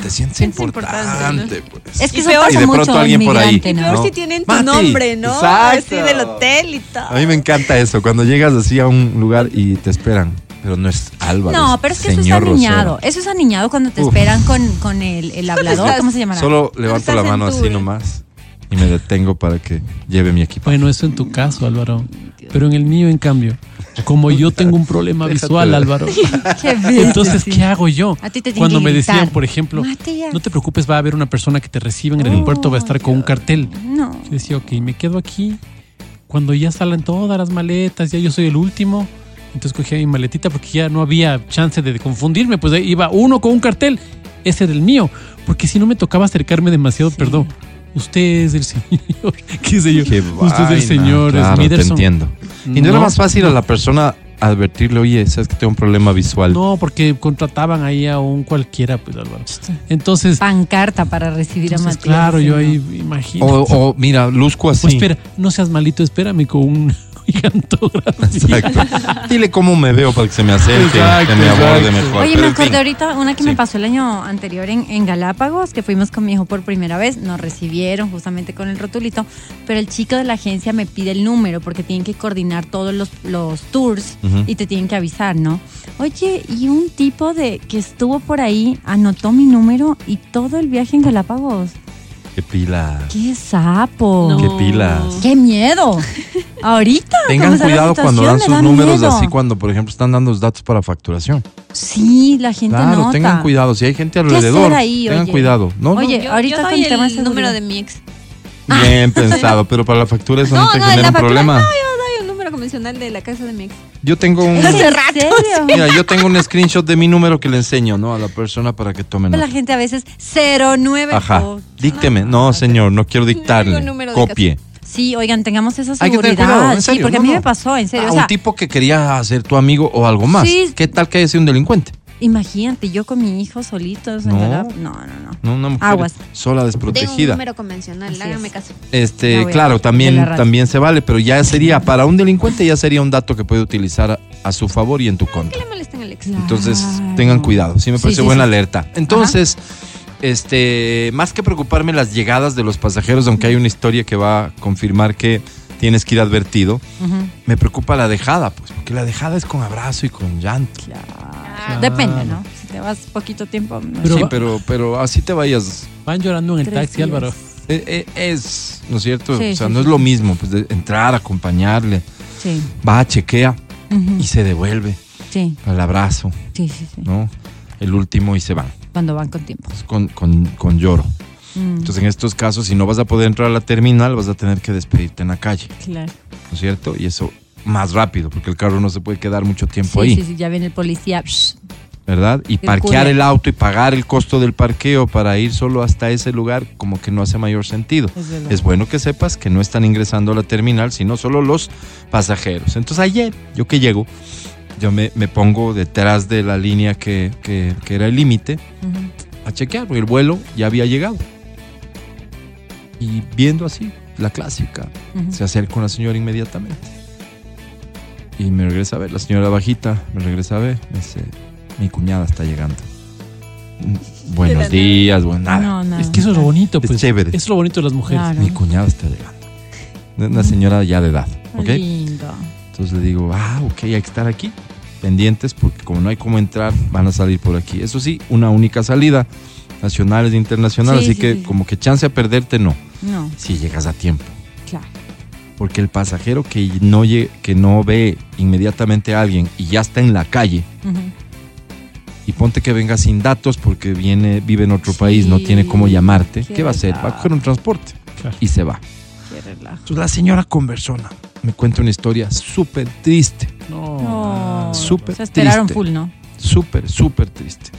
te sientes importante, pues. Es que Y peor- y de mucho pronto alguien por ahí. ¿no? peor si tienen tu Mati, nombre, ¿no? exacto. Así del hotel y todo. A mí me encanta eso, cuando llegas así a un lugar y te esperan, pero no es Álvaro. No, pero es que eso es aniñado. Rosero. Eso es aniñado cuando te Uf. esperan con, con el, el hablador. ¿Cómo se llamará? Solo levanto la mano así nomás y me detengo para que lleve mi equipo. Bueno, eso en tu caso, Álvaro. Pero en el mío, en cambio, como yo tengo un problema visual. Álvaro. [laughs] Entonces. ¿qué hago yo? A ti te tienen Cuando me decían, gritar, por ejemplo, Matías. no te preocupes, va a haber una persona que te reciba en el aeropuerto, va a estar con un cartel. No. Yo decía, ok, me quedo aquí. Cuando ya salen todas las maletas, ya yo soy el último. Entonces cogía mi maletita porque ya no había chance de confundirme. Pues ahí iba uno con un cartel. Ese era el mío. Porque si no me tocaba acercarme demasiado, perdón. Usted es el señor. [laughs] ¿Qué sé yo? Qué Usted es el señor claro, te Smitherson. entiendo. Y no, era más fácil a la persona advertirle, oye, sabes que tengo un problema visual. No, porque contrataban ahí a un cualquiera, pues Álvaro. Entonces, Pancarta para recibir a Matías. claro, yo ahí imagino. O, o, mira, luzco así. Pues espera, no seas malito, espérame con un [laughs] gigantografía. Exacto. Dile cómo me veo para que se me acerque, Exacto, que me aborde mejor. Oye, Pero me acordé ahorita una que Sí. me pasó el año anterior en, en Galápagos, que fuimos con mi hijo por primera vez, nos recibieron justamente con el rotulito, pero el chico de la agencia me pide el número porque tienen que coordinar todos los, los tours y te tienen que avisar, ¿no? Oye, y un tipo de que estuvo por ahí anotó mi número y todo el viaje en Galápagos. Qué pila. ¡Qué sapo! No. Qué pilas. ¡Qué miedo! [laughs] Ahorita. Tengan ¿cómo está la cuidado cuando dan sus da números miedo. así, cuando, por ejemplo, están dando los datos para facturación. Sí, la gente Claro, nota. tengan cuidado. Si hay gente alrededor, ahí, tengan oye? cuidado. No, no, Oye, Yo, ahorita yo doy el número de mi ex. bien [laughs] pensado, pero para la factura eso no, No, te no, genera un factura, problema. no, yo doy un número convencional de la casa de mi ex. Yo tengo un... ¿En serio? Mira, yo tengo un screenshot de mi número que le enseño, ¿no? A la persona para que tome la nota. gente a veces 09. Ajá. oh, Dícteme. No, señor, no quiero dictarle. Copie. Sí, oigan, tengamos esa Hay que tener seguridad. cuidado, en sí, porque no, a mí no. me pasó, en serio. Ah, o sea, un tipo que quería ser tu amigo o algo más. Sí. ¿Qué tal que haya sido un delincuente? Imagínate, yo con mi hijo solitos. en No. Galap- no, no, no. No, una mujer Aguas. sola, Tengo un desprotegida. número convencional, Así hágame es. caso. Este, claro, también, la también se vale, pero ya sería, para un delincuente ya sería un dato que puede utilizar a, a su favor y en tu contra. ¿Qué le molesta en el ex? Entonces, Claro. tengan cuidado. Sí me parece sí, buena sí. alerta. Entonces, este, más que preocuparme las llegadas de los pasajeros, aunque hay una historia que va a confirmar que tienes que ir advertido, me preocupa la dejada, pues, porque la dejada es con abrazo y con llanto. Claro. Depende, ¿no? Si te vas poquito tiempo. no Pero sí, va- pero, pero así te vayas. Van llorando en el Tres taxi, días. Álvaro. Eh, eh, Es, ¿no es cierto? Sí, o sea, sí, no sí. es lo mismo, pues, de entrar, acompañarle, Sí. va, chequea Ujú. y se devuelve Sí, al abrazo, sí, sí, sí. ¿no? El último y se van, Cuando van con tiempo. pues, con, con, con lloro. Mm, Entonces, en estos casos, si no vas a poder entrar a la terminal, vas a tener que despedirte en la calle, claro. ¿no es cierto? Y eso más rápido, porque el carro no se puede quedar mucho tiempo Sí, ahí, sí, sí, ya viene el policía. ¿verdad? Y parquear el auto y pagar el costo del parqueo para ir solo hasta ese lugar, como que no hace mayor sentido. es bueno que sepas que no están ingresando a la terminal, sino solo los pasajeros. Entonces ayer, yo que llego, yo me, me pongo detrás de la línea que, que- que era el límite a chequear, porque el vuelo ya había llegado. Y viendo así, la clásica, Ujú. se acerca una señora inmediatamente. Y me regresa a ver, la señora bajita me regresa a ver, me dice, mi cuñada está llegando. "Mm, [laughs] Buenos nada. días, buen nada. No, no, Es que eso es lo bonito, Es pues. chévere. Eso es lo bonito de las mujeres. Claro. Mi cuñada está llegando. Una señora ya de edad, ¿ok? Lindo. Entonces le digo, ah, ok, hay que estar aquí, pendientes, porque como no hay cómo entrar, van a salir por aquí. Eso sí, una única salida, nacionales e internacionales, Sí, así sí, que sí. como que chance a perderte, no, No, si llegas a tiempo. claro. Porque el pasajero que no, que no ve inmediatamente a alguien y ya está en la calle, y ponte que venga sin datos porque viene, vive en otro Sí, país, no tiene cómo llamarte, ¿qué, qué va a hacer? Va a coger un transporte Claro. y se va. Qué relajo. Entonces la señora conversona. Me cuenta una historia súper triste. No. Súper Se esperaron triste. full, ¿no? Súper, súper triste.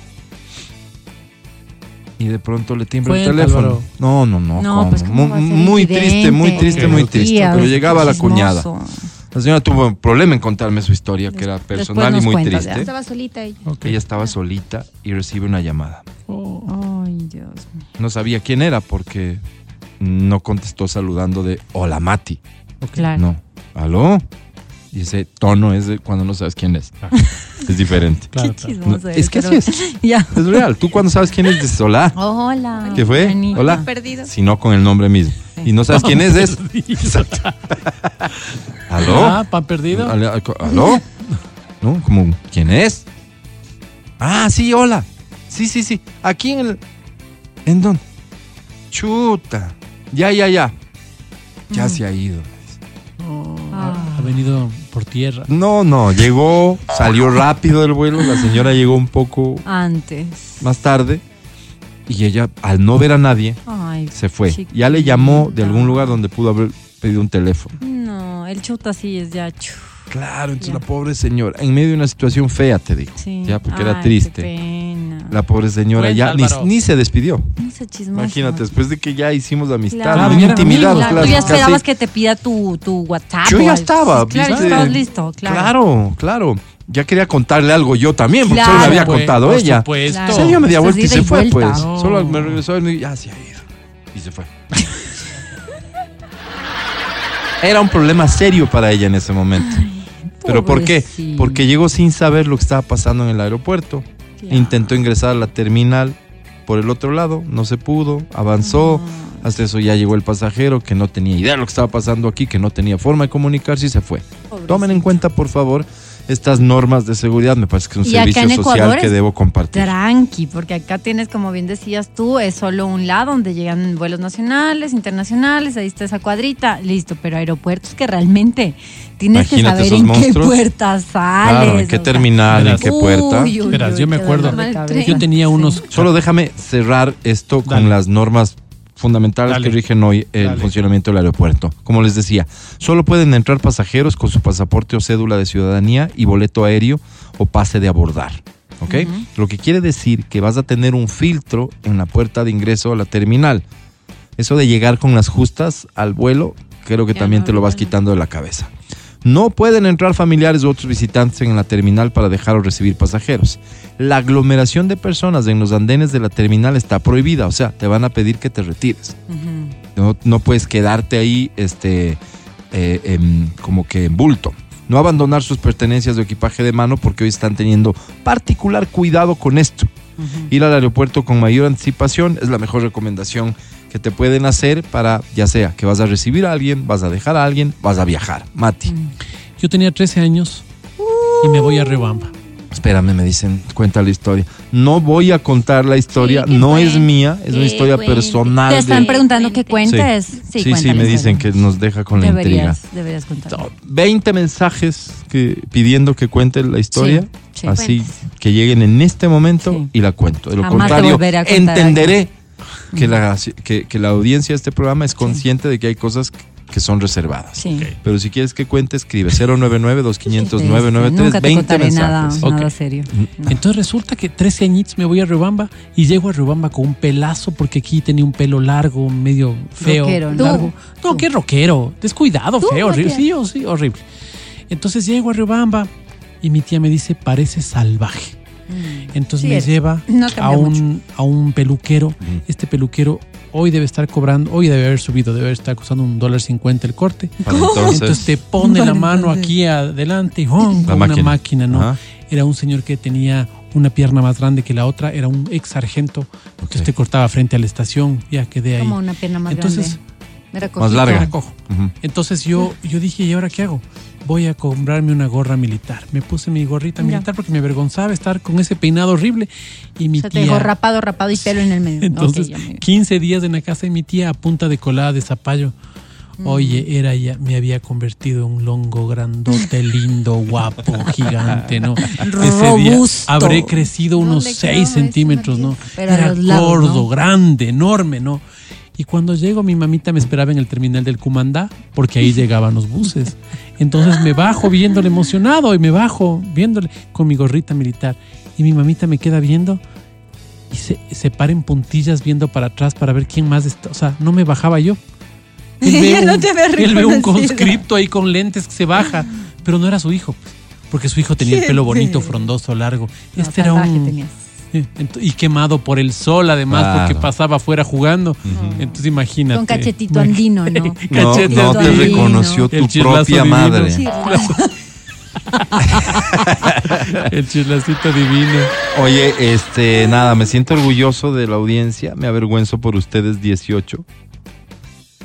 Y de pronto le timbra el Cuenta, teléfono. Álvaro. No, no, no. Pues ¿cómo Mu- va a ser muy triste, muy triste, muy triste. Pero llegaba la cuñada. La señora tuvo un problema en contarme su historia, que era personal y muy cuentas, triste. Estaba solita ella. Ok. Ella estaba solita y recibe una llamada. Oh. Ay, Dios mío. No sabía quién era porque no contestó saludando de hola Mati. Claro. No. ¿Aló? Y ese tono es de cuando no sabes quién es. [laughs] Es diferente. Claro, Qué No, eres, es que pero- así es. [laughs] Ya. Es real. Tú cuando sabes quién es, dices hola. Hola. ¿Qué fue? Hola. Perdido. Si no con el nombre mismo. Y no sabes quién es, es. [laughs] ¿Aló? Ah, pan perdido. ¿Aló? ¿Aló? ¿No? Como, ¿quién es? Ah, sí, hola. Sí, sí, sí. Aquí en el. ¿En dónde? Chuta. Ya, ya, ya. Ya Mm. se ha ido. Ah. Ha venido por tierra. No, no, llegó, salió rápido del vuelo, la señora llegó un poco Antes. más tarde y ella, al no ver a nadie, Ay, se fue. Ya le llamó de algún lugar donde pudo haber pedido un teléfono. No, el chuta sí es ya. chu, Claro, entonces Ya. la pobre señora, en medio de una situación fea, te digo, Sí. ya porque Ay, era qué triste. pena. La pobre señora Cuenta, ya ni, ni se despidió. No sé, chismoso. Imagínate, después de que ya hicimos amistad, Claro, era intimidados, claro, Tú ya casi- esperabas que te pida tu, tu WhatsApp. Yo o ya estaba, Sí, Claro, estabas listo, claro. Claro, claro. Ya quería contarle algo yo también, porque solo Claro. me había Pues, contado por ella. supuesto. Claro. Se dio media Esto es vuelta y se y fue, vuelta. pues. No. Solo me regresó y me dijo, ya se ha ido. Y se fue. [laughs] Era un problema serio para ella en ese momento. ¿Pero por qué? Porque llegó sin saber lo que estaba pasando en el aeropuerto. Claro. Intentó ingresar a la terminal por el otro lado, no se pudo, avanzó. Hasta eso ya llegó el pasajero que no tenía idea de lo que estaba pasando aquí, que no tenía forma de comunicarse y se fue. Tomen en cuenta, por favor, estas normas de seguridad. Me parece que es un Y acá servicio en social Ecuador que debo compartir. Tranqui, porque acá tienes, como bien decías tú, es solo un lado donde llegan vuelos nacionales, internacionales, ahí está esa cuadrita, listo, pero aeropuertos que realmente tienes Imagínate que saber en monstruos. qué puerta sales. Claro, ¿en qué sea, terminal, en qué puerta? uy, uy, Verás, uy, yo me acuerdo, Yo tenía unos. Solo déjame cerrar esto con las normas fundamentales Dale. que rigen hoy el Dale. funcionamiento del aeropuerto. Como les decía, solo pueden entrar pasajeros con su pasaporte o cédula de ciudadanía y boleto aéreo o pase de abordar. ¿Ok? Lo que quiere decir que vas a tener un filtro en la puerta de ingreso a la terminal. Eso de llegar con las justas al vuelo, creo que Ya también no, te lo vas quitando de la cabeza. No pueden entrar familiares u otros visitantes en la terminal para dejar o recibir pasajeros. La aglomeración de personas en los andenes de la terminal está prohibida, o sea, te van a pedir que te retires. No, no puedes quedarte ahí este, eh, em, como que en bulto. No abandonar sus pertenencias de equipaje de mano porque hoy están teniendo particular cuidado con esto. Ir al aeropuerto con mayor anticipación es la mejor recomendación que te pueden hacer para, ya sea que vas a recibir a alguien, vas a dejar a alguien, vas a viajar. Mati, Yo tenía 13 años y me voy a Rebamba. espérame, me dicen, cuenta la historia. No voy a contar la historia, Sí, no es mía, es una historia cuente. personal. Te de- están preguntando que Cuente. cuentes. Sí, Sí, me dicen que nos deja con la intriga. deberías, contar. No, 20 mensajes que, pidiendo que cuente la historia. Sí, sí. así Cuentes. que lleguen en este momento Sí. y la cuento. De lo Jamás contrario, entenderé que la, que, que la audiencia de este programa es consciente de que hay cosas que son reservadas. Sí. Pero si quieres que cuente, escribe 099 2500 Sí, 993 Nunca te 20 contaré nada, mensajes. Ok. nada serio. No. Entonces resulta que 13 añitos me voy a Rebamba y llego a Rebamba con un pelazo porque aquí tenía un pelo largo, medio feo. Rockero, ¿no? largo. No, Tú. qué rockero. Descuidado, Tú, feo, horrible. Sí, oh, sí, horrible. Entonces llego a Rebamba y mi tía me dice, parece salvaje. Entonces Sí me lleva No a un, a un peluquero. Este peluquero hoy debe estar cobrando, hoy debe haber subido, debe estar costando un dólar cincuenta el corte. Entonces entonces, te pone la mano entonces. aquí adelante y con máquina. una máquina, ¿no? Ajá. Era un señor que tenía una pierna más grande que la otra, era un ex sargento. Entonces Ok. te cortaba frente a la estación, ya quedé ahí. Como una pierna más Entonces, grande. Era Más larga. Era cojo. Ujú. Entonces yo, yo dije, ¿y ahora qué hago? Voy a comprarme una gorra militar. Me puse mi gorrita Ya. militar porque me avergonzaba estar con ese peinado horrible. Y mi O sea, te tía. dejó rapado, rapado y pelo en el medio. [laughs] Entonces, Ok, ya me- 15 días en la casa de mi tía a punta de colada de zapallo. Mm. Oye, era ya, me había convertido en un longo grandote, lindo, guapo, [laughs] gigante, ¿no? Ese día Robusto. habré crecido unos ¿Dónde 6 quedaba eso, centímetros, ¿no? Pero era lados, gordo, ¿no? grande, enorme, ¿no? Y cuando llego, mi mamita me esperaba en el terminal del Cumandá, porque ahí [laughs] llegaban los buses. Entonces me bajo viéndole emocionado y me bajo viéndole con mi gorrita militar. Y mi mamita me queda viendo y se, se para en puntillas viendo para atrás para ver quién más está. O sea, no me bajaba yo. Él [laughs] ve, no un, te él ve un conscripto ahí con lentes que se baja, pero no era su hijo, porque su hijo tenía el [laughs] pelo bonito, frondoso, largo. No, Este era un... Eh, Y quemado por el sol, además, Claro. porque pasaba afuera jugando. Entonces, imagínate. Con cachetito andino, ¿no? [laughs] No, no te reconoció tu propia divino. madre. [laughs] El chislacito divino. Oye, este, nada, me siento orgulloso de la audiencia, me avergüenzo por ustedes 18,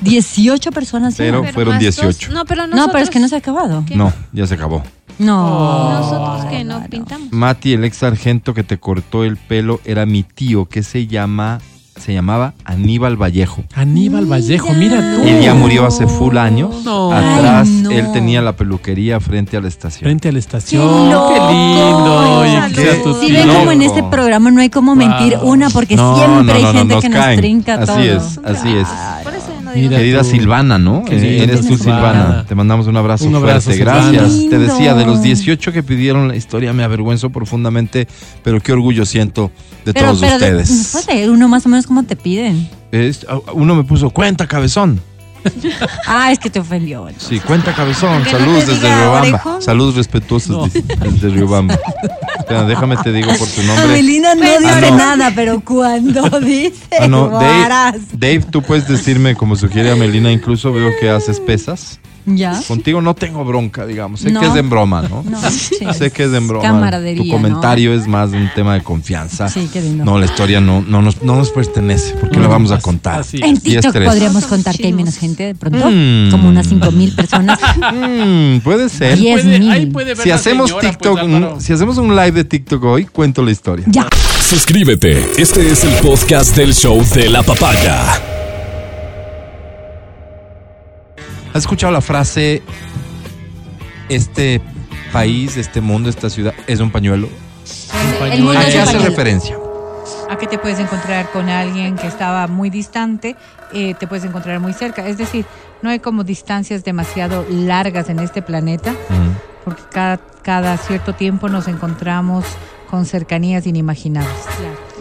18 personas. Pero- Pero fueron más 18. dos- No, pero nosotros. No, pero es que no se ha acabado. ¿Qué? no, ya se acabó. No. Nosotros que no pintamos. Mati, el ex sargento que te cortó el pelo, era mi tío, que se llama, se llamaba Aníbal Vallejo. Aníbal Vallejo, mira tú. Él ya murió hace full años. No. Atrás, Ay, no. él tenía la peluquería frente a la estación. Frente a la Qué estación. loco. Qué lindo. Sea tu Si ven como en este programa no hay como mentir Wow. una porque No, siempre no, hay gente que caen. nos trinca Así todo. es, así es. Mira Querida tú. Silvana, ¿no? Eh, Eres tú, Silvana. Silvana. Te mandamos un abrazo, Un abrazo, fuerte. Silvana. Gracias. Te decía, de los lindo. 18 que pidieron la historia, me avergüenzo profundamente, pero qué orgullo siento de Pero, todos pero de- ustedes. ¿puedes leer uno más o menos como te piden? Es- uno me puso, cuenta cabezón. [laughs] Ah, es que te ofendió. Sí, cuenta cabezón. No Saludos te desde Riobamba. Saludos respetuosos No. desde Riobamba. Espera, déjame te digo por tu nombre. Amelina no Pues, dice ah, no. nada, pero cuando [laughs] dice, Ah, no. Dave, Dave, tú puedes decirme, como sugiere Amelina, incluso veo que haces pesas. ¿Ya? Contigo no tengo bronca, digamos. Sé No. que es en broma, ¿no? No, [laughs] sí. Sé que es en broma. Camaradería, Tu comentario es más un tema de confianza. Sí, qué lindo. No, la historia no, no, nos, no nos pertenece, porque la vamos a contar. así En TikTok podríamos contar que hay menos gente de pronto, Mm. como unas 5 mil personas. [laughs] Mm, puede ser. Diez Puede- mil. ahí puede ver Si hacemos señora, TikTok, pues, un- si hacemos un live de TikTok hoy, cuento la historia. Ya. Suscríbete. Este es el podcast del show de la papaya. ¿Has escuchado la frase este país, este mundo, esta ciudad es un pañuelo? El mundo ¿A qué hace pañuelo. referencia? a que te puedes encontrar con alguien que estaba muy distante, eh, te puedes encontrar muy cerca. Es decir, no hay como distancias demasiado largas en este planeta, porque cada, cada cierto tiempo nos encontramos con cercanías inimaginables.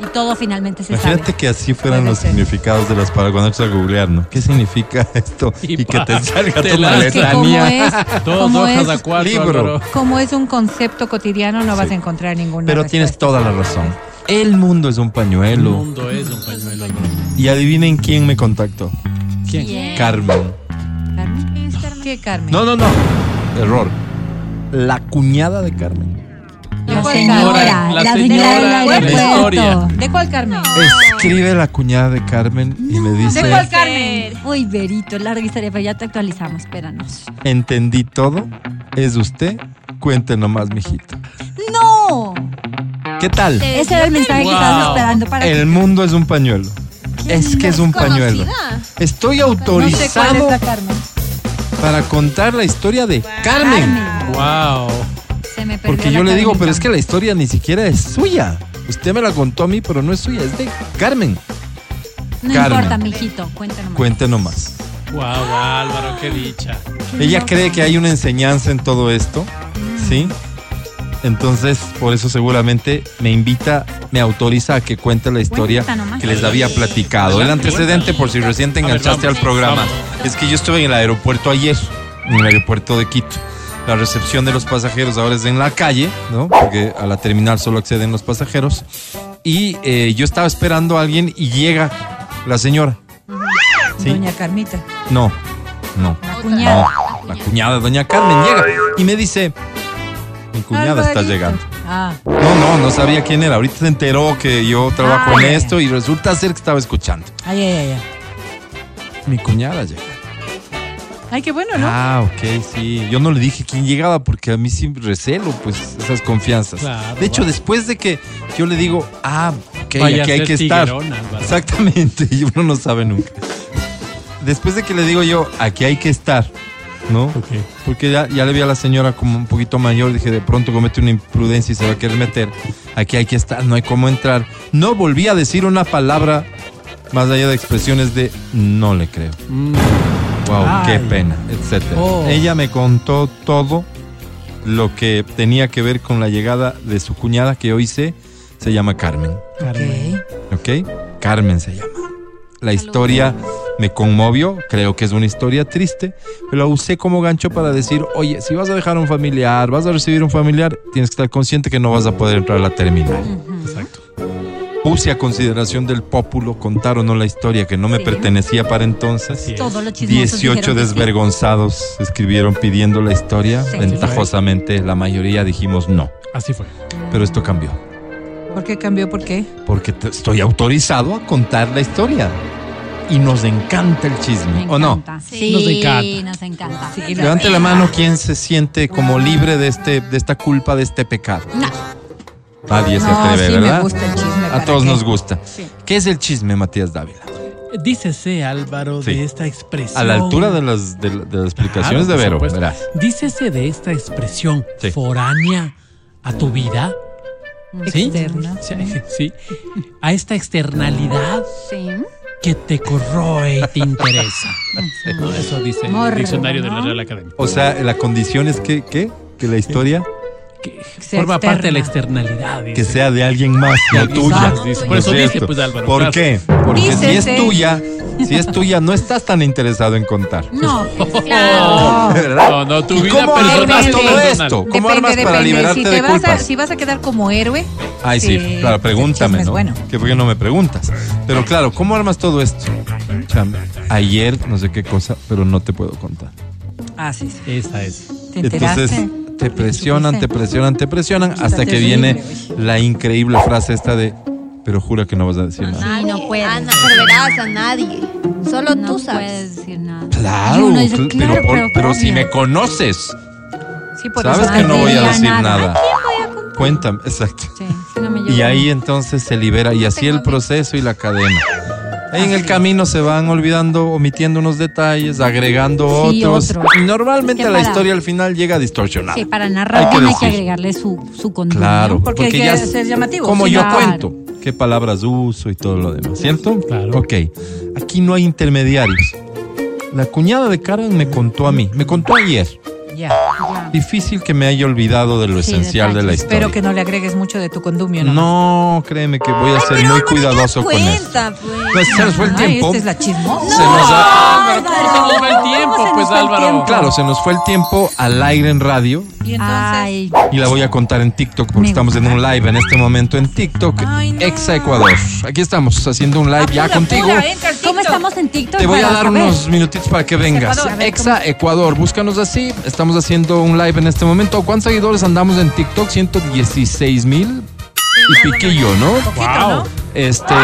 Y todo finalmente se Imagínate sabe. que así fueran Puede los ser. significados de las palabras cuando empiezas a googlear, ¿no? ¿Qué significa [laughs] esto? Y Y, que te salga toda la- letanía. [laughs] Dos hojas es, a cuatro, libro. Como es un concepto cotidiano, no vas a encontrar ninguna Pero tienes toda la razón. El mundo es un El pañuelo. mundo es un pañuelo. Y adivinen quién me contactó. ¿Quién? Carmen. ¿Carmen? ¿Qué Carmen? No, no, no. Error. La cuñada de Carmen. ¿De La señora, Carmen? la la señora de la historia. ¿De cuál Carmen? Escribe la cuñada de Carmen y me ¿De dice, cuál Carmen? Uy, Berito, larga historia, pero ya te actualizamos, espéranos. entendí todo, es usted, cuente nomás, mijito. ¡No! ¿Qué tal? Ese era el mensaje Wow. que estabas esperando para El mundo es un pañuelo. Es que es un pañuelo. Estoy No sé cuál autorizado es la Carmen. para contar la historia de Carmen. Wow. Me Porque yo le digo, pero es que la historia ni siquiera es suya. Usted me la contó a mí, pero no es suya, es de Carmen. No Carmen. importa, mijito, cuéntanos. Cuente nomás. Wow, Álvaro, qué dicha. Ella cree que hay una enseñanza en todo esto, ¿sí? Entonces, por eso seguramente me invita, me autoriza a que cuente la historia que les había platicado. El antecedente, por si recién te ver, enganchaste al programa, vamos. es que yo estuve en el aeropuerto ayer, en el aeropuerto de Quito. La recepción de los pasajeros ahora es en la calle, ¿no? Porque a la terminal solo acceden los pasajeros. Y eh, yo estaba esperando a alguien y llega la señora. ¿Sí? Doña Carmita. No, no. La cuñada. No, la cuñada, doña Carmen, llega y me dice, mi cuñada está llegando. Ah, No, no, no sabía quién era. Ahorita se enteró que yo trabajo Ah, en ya, esto y resulta ser que estaba escuchando. ay, ay, ay, ay. Mi cuñada llega. Ay, qué bueno, ¿no? Ah, ok, sí. Yo no le dije quién llegaba porque a mí sí recelo, pues, esas confianzas. Claro, de hecho, va. después de que yo le digo, ah, ok, Vaya aquí hay que estar. Exactamente, [laughs] y uno no sabe nunca. Después de que le digo yo, aquí hay que estar, ¿no? Porque ya, ya le vi a la señora como un poquito mayor, dije, de pronto comete una imprudencia y se va a querer meter. Aquí hay que estar, no hay cómo entrar. No volví a decir una palabra más allá de expresiones de no le creo. Mm. Qué pena, etcétera. Oh. Ella me contó todo lo que tenía que ver con la llegada de su cuñada, que hoy sé, se llama Carmen. Carmen. ¿Ok? Carmen se llama. La historia me conmovió, creo que es una historia triste, pero la usé como gancho para decir, oye, si vas a dejar un familiar, vas a recibir un familiar, tienes que estar consciente que no vas a poder entrar a la terminal. Exacto. Puse a consideración del pópulo, contar o no la historia que no me Sí. pertenecía para entonces. Es. Todos los chismosos 18 dijeron que sí. desvergonzados escribieron pidiendo la historia. Sí. Ventajosamente, la mayoría dijimos no. Así fue. Pero esto cambió. ¿Por qué cambió? ¿Por qué? Porque te- estoy autorizado a contar la historia. Y nos encanta el Me chisme, ¿o no? encanta. Sí, Nos encanta. nos encanta. Sí, Levante la mano quien se siente como libre de, este, de esta culpa, de este pecado. Nadie se atreve, sí ¿verdad? me gusta el chisme. A ¿para todos qué? nos gusta. Sí. ¿Qué es el chisme, Matías Dávila? Dícese, Álvaro, Sí. de esta expresión. A la altura de las, de, de las explicaciones Claro, de Vero, supuesto. verás. Dícese de esta expresión Sí. foránea a tu vida. ¿Sí? Externa. Sí, sí. A esta externalidad Sí. que te corroe y te interesa. No, Eso dice el diccionario de la. Real Academia. O sea, la condición es que, ¿qué? Que la historia Que sea forma parte de la externa. externalidad. dice. que sea de alguien más, no tuya. dice. Por ¿No es eso dice, cierto? pues, Álvaro, ¿Por claro. qué? Porque si es tuya, si es tuya, no estás tan interesado en contar. No, [laughs] [laughs] no, no, tu ¿Y vida cómo personal. armas todo esto? ¿Cómo Depende, armas para depende. liberarte si te de vas culpas? A, si vas a quedar como héroe. Ay, sí, sí, claro, pregúntame, es ¿no? bueno. ¿Qué por qué no me preguntas? Pero claro, ¿cómo armas todo esto? Ayer, no sé qué cosa, pero no te puedo contar. Ah, sí, sí. Esa es. ¿Te enteraste? Entonces, te presionan, te presionan, te presionan, hasta que viene la increíble frase esta de, pero jura que no vas a decir nada. Ay, no puedes. Ana, pero verás a nadie. Solo no tú sabes. puedes decir nada. Claro, Y uno dice, cl- claro, pero, por- pero pero si obvio. me conoces, Sí, por sabes eso que no voy a diría decir nada. Cuéntame, exacto. Sí, si no me Y ahí entonces se libera y así el proceso y la cadena. Ahí en el camino se van olvidando, omitiendo unos detalles, agregando Sí, otros. otros. Y normalmente Que la para- historia al final llega distorsionada. Sí, para narrar Hay que decir. agregarle su, su contenido. Claro, Porque hay que ser llamativo. Como yo cuento, qué palabras uso y todo lo demás, ¿cierto? Claro. Ok, aquí no hay intermediarios. La cuñada de Karen me contó a mí, me contó ayer. Difícil que me haya olvidado de lo Sí, esencial de la historia. Espero que no le agregues mucho de tu condumio, ¿no? No, créeme que voy a ser muy cuidadoso con pues. Pues se nos fue el Ay, tiempo. esta es la chismosa. Se nos ha- Álvaro, ¿cómo se nos va el tiempo, ¿Cómo se pues, Álvaro? tiempo? Claro, se nos fue el tiempo al aire en radio Y entonces. Ay, y la voy a contar en TikTok porque Me estamos en un live en este momento en TikTok. Exa Ecuador. Aquí estamos haciendo un live ya contigo. ¿cómo estamos en TikTok? Te voy a dar unos minutitos para que vengas. Ecuador. A ver, Exa Ecuador, búscanos así. Estamos haciendo un live en este momento. ¿Cuántos seguidores andamos en TikTok? 116 mil y piquillo, ¿no? Wow. Este,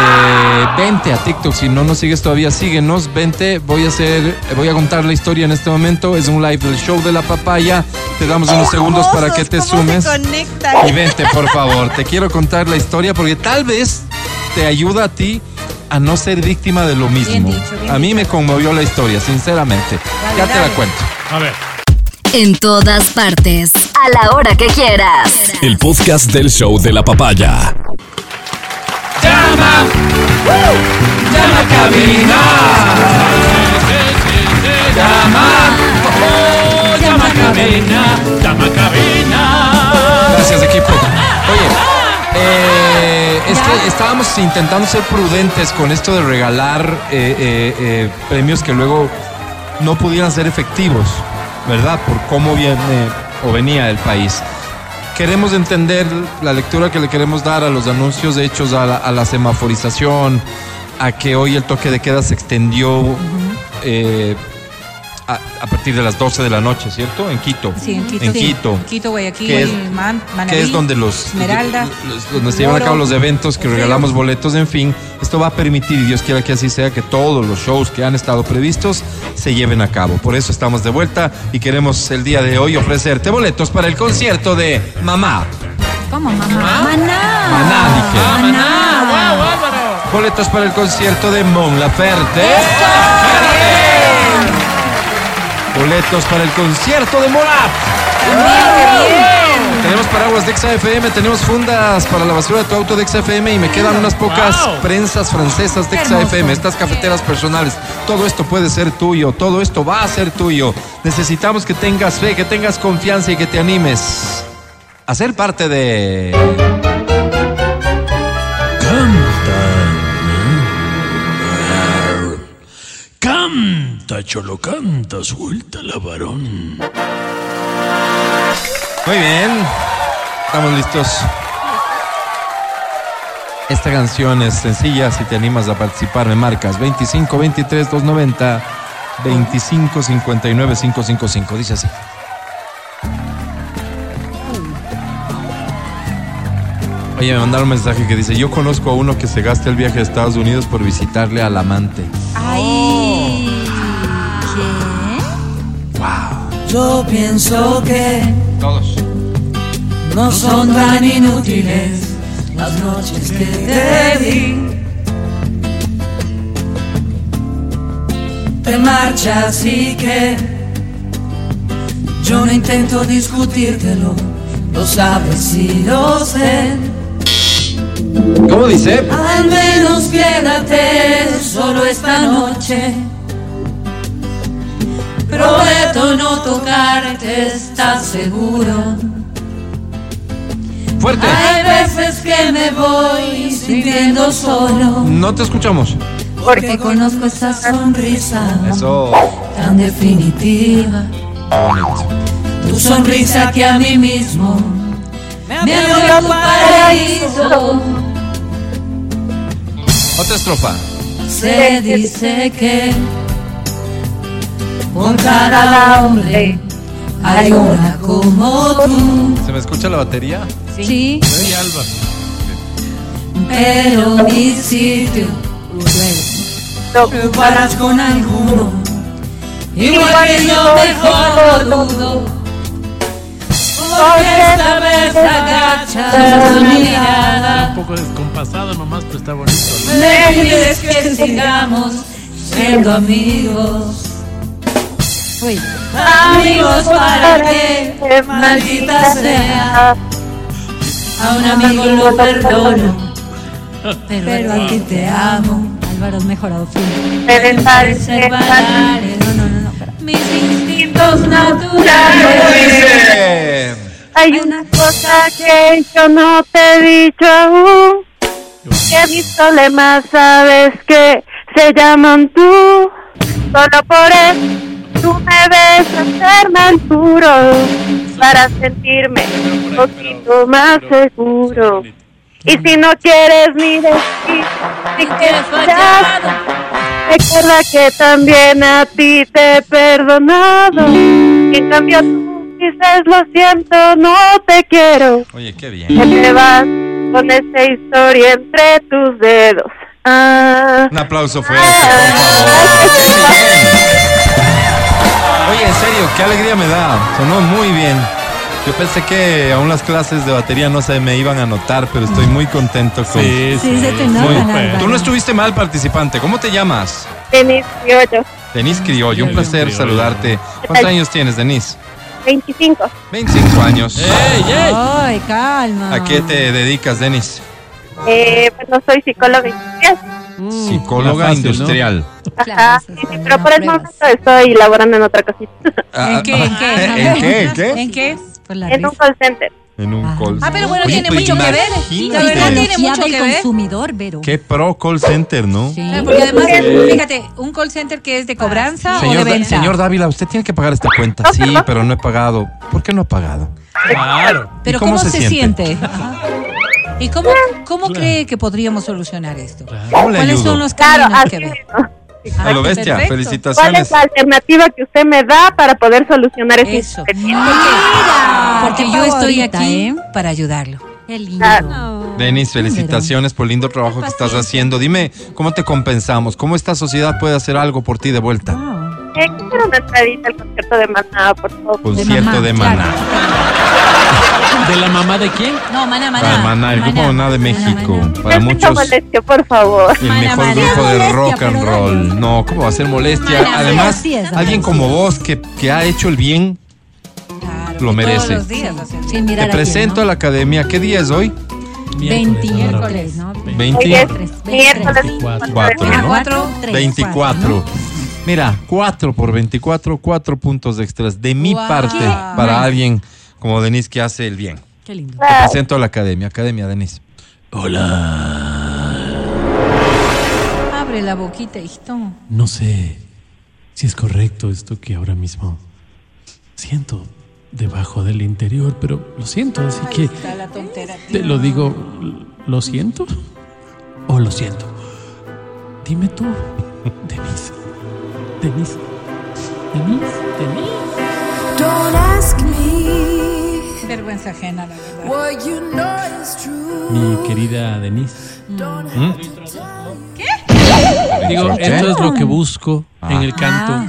vente a TikTok. Si no nos sigues todavía, síguenos. Vente. Voy a hacer, voy a contar la historia en este momento. Es un live del show de la papaya. Te damos unos segundos para que te sumes. Y vente, por favor. Te quiero contar la historia porque tal vez te ayuda a ti a no ser víctima de lo mismo. dicho, bien a mí me conmovió la historia, sinceramente. ya te la dale. cuento. A ver. En todas partes. A la hora que quieras. El podcast del show de la papaya. ¡Llama! ¡Llama a cabina! ¡Llama! ¡Oh, ¡Llama a cabina! ¡Llama a cabina! Gracias, equipo. Oye, eh, es que estábamos intentando ser prudentes con esto de regalar eh, eh, eh, premios que luego no pudieran ser efectivos, ¿verdad? Por cómo viene o venía el país. Queremos entender la lectura que le queremos dar a los anuncios hechos a la, a la semaforización, a que hoy el toque de queda se extendió eh, a, a partir de las 12 de la noche, ¿cierto? En Quito. Sí, en Quito. En sí. Quito. Quito, Guayaquil, Que es- Man- que es donde los, Esmeralda. los- donde se llevan a cabo los eventos, que regalamos boletos, en fin. Esto va a permitir, y Dios quiera que así sea, que todos los shows que han estado previstos se lleven a cabo. Por eso estamos de vuelta y queremos el día de hoy ofrecerte boletos para el concierto de Mamá. ¿Cómo, mamá? Maná. Maná, dije. ¡Ah, maná! ¡Wow, Álvaro! Boletos para el concierto de Mon Laferte. Boletos para el concierto de Morat. Tenemos Tenemos paraguas de XFM, tenemos fundas para la basura de tu auto de XFM y me quedan unas pocas Wow. prensas francesas de. XFM, estas cafeteras personales. Todo esto puede ser tuyo, todo esto va a ser tuyo. Necesitamos que tengas fe, que tengas confianza y que te animes a ser parte de... Canta, cholo, canta, suelta la varón. Muy bien, estamos listos. Esta canción es sencilla, si te animas a participar me marcas 25 23 290 25 59 555, dice así. Oye, me mandaron un mensaje que dice, yo conozco a uno que se gasta el viaje a Estados Unidos por visitarle al amante. Ay. Yo pienso que Todos. no son tan inútiles las noches que te di. Te marchas y que yo no intento discutírtelo, lo sabes y lo sé. ¿Cómo dice? Al menos quédate solo esta noche. Prometo no tocarte, ¿estás seguro? Fuerte. Hay veces que me voy sintiendo solo, No te escuchamos. porque conozco esa sonrisa Eso. tan definitiva. Tu sonrisa que a mí mismo me abrió tu paraíso. Otra estrofa. Se dice que con cada hombre hay una como tú, ¿Se me escucha la batería? Sí. Sí, Alba. pero mi sitio lo ocuparás con alguno. Igual que yo mejor lo dudo. Porque esta vez agachas tu mirada. Un poco descompasado nomás, pero está bonito. Me pides que sigamos siendo amigos. Uy. Amigos para que, maldita sea. A un amigo lo perdono, pero a ti te amo. Álvaro, mejorado full. Separar No, no, no, no. espera. mis instintos naturales. Hay una cosa que yo no te he dicho aún. Que mis problemas sabes que se llaman tú. Solo por eso tú me ves ser más puro. Para sentirme un poquito más seguro. Y si no quieres ni decir, si quieres fallar, recuerda que también a ti te he perdonado. En cambio tú dices lo siento, no te quiero. Oye, qué Que bien. te vas con esa historia entre tus dedos. Ah. Un aplauso fuerte, por favor. [laughs] Oye, en serio, qué alegría me da. Sonó muy bien. Yo pensé que aún las clases de batería no se me iban a notar, pero estoy muy contento con. Sí, Sí, se te. Tú no estuviste mal, participante. ¿Cómo te llamas? Denis Criollo, Denise Criollo. Un placer Criollo. saludarte. ¿Cuántos años tienes, Denise? 25. 25 años. ¡Ey, ey! Ay, calma. ¿A qué te dedicas, Denise? Eh, pues no soy psicóloga industrial. Mm, Psicóloga ¿no? Claro, Ajá, sí, sí, pero por el momento estoy laborando en otra cosita. Ah, ¿En qué? ¿En qué? ¿En qué? ¿En qué? ¿En qué? En un call center. En un call Ah, pero bueno, Oye, tiene pues mucho que ver. La verdad tiene mucho que ver. consumidor, Vero. Qué pro call center, ¿no? Sí. Eh, Porque además, fíjate, un call center que es de cobranza o Señor, de Da- venta. señor Dávila, usted tiene que pagar esta cuenta. Sí, pero no he pagado. ¿Por qué no ha pagado? Claro. ¿Y Pero cómo ¿cómo, se se, siente? siente? Ajá. ¿Y cómo, cómo cree que podríamos solucionar esto? ¿Cómo le ¿Cuáles son los Claro, caminos que ve? Mismo. A lo Ah, bestia, perfecto. ¿Cuál es felicitaciones. la alternativa que usted me da para poder solucionar ese Eso. Porque yo estoy favorita, aquí ¿eh? para ayudarlo. Qué lindo. Claro. Denis, felicitaciones por el lindo trabajo que estás haciendo. Dime, ¿cómo te compensamos? ¿Cómo esta sociedad puede hacer algo por ti de vuelta? Eh, quisiera una entradita al concierto de Maná, por favor. Concierto Mamá, de claro. Maná. ¿De la mamá de quién? No, maná, maná. Para Maná, el grupo Maná de México. Para No muchos, molestia, por favor. el Maná, mejor Maná. grupo de Molestia, rock and roll. No, ¿cómo va a ser molestia? Maná, Además, alguien como vos que, que ha hecho el bien, Claro. lo merece. Todos los días Te mirar a presento quién, a la academia. ¿Qué día es hoy? 20 miércoles, ¿no? 20. Hoy es 23, miércoles. 24. Cuatro, Ah, ¿no? cuatro, tres, 24. ¿no? Mira, 4 por 24, 4 puntos extras de mi Guau. parte para alguien como Denise que hace el bien. Qué lindo. Te presento a la academia. Academia, Denise. Abre la boquita, hijito. No sé si es correcto esto que ahora mismo siento debajo del interior, pero lo siento, así que Está la tontera. te lo digo, ¿lo siento? ¿O lo siento? Dime tú, Denise. Denise. Denise, Denise. Don't ask me Vergüenza ajena, la verdad. what you know is true. Mi querida Denise. ¿Mm? Digo, ¿Qué? esto es lo que busco en el canto. Ah.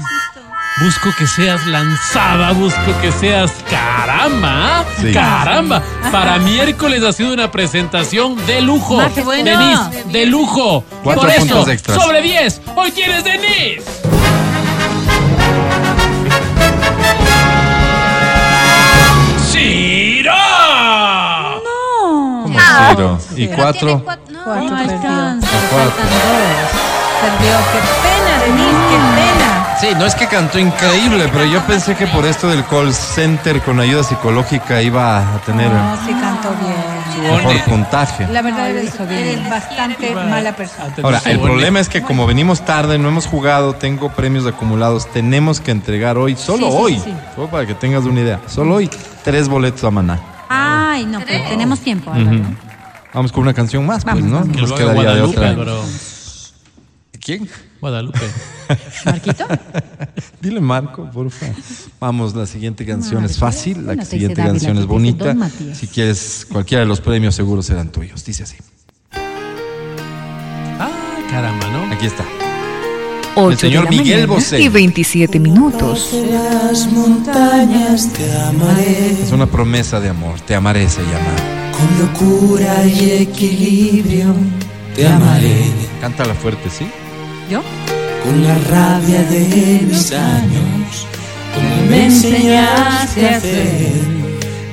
Busco que seas lanzada, busco que seas caramba, ¿ah? Sí. caramba. Para miércoles ha sido una presentación de lujo. Que bueno. Denise, de lujo. Cuatro Por eso, puntos extras. sobre 10, hoy tienes Denise. ¡Ciro! ¿Cómo Ciro? Y Pero 4. tiene cuatro- no, Cuatro no perdió. alcanza. Cuatro. Faltan dos. Perdió. Qué pena, Denise, qué pena. Sí, no es que cantó increíble, pero yo pensé que por esto del call center con ayuda psicológica iba a tener No, sí cantó bien. Mejor puntaje. La verdad No, lo eres, bastante mala persona. Ahora, el problema es que como venimos tarde, no hemos jugado, tengo premios acumulados, tenemos que entregar hoy, solo Sí, sí, hoy, sí, sí. solo para que tengas una idea, solo hoy, tres boletos a maná. Ay, no, pero tenemos tiempo. Álvaro. Ujú. Vamos con una canción más, pues, Vamos, ¿no? vamos. Que Nos haga quedaría de Guadalupe, otra. ¿Quién? Guadalupe. ¿Marquito? [laughs] Dile Marco, por favor. Vamos, la siguiente canción es fácil, la siguiente Dávila, canción es bonita. Si quieres, cualquiera de los premios seguros serán tuyos. Dice así. Ah, caramba, ¿no? Aquí está. 8 El señor de la Miguel Bosé. y 27 minutos. Las montañas te amaré Es una promesa de amor. Te amaré, se llama. con locura y equilibrio. Te amaré Cántala fuerte, ¿sí? ¿Yo? con la rabia de mis años. Como me enseñaste a hacer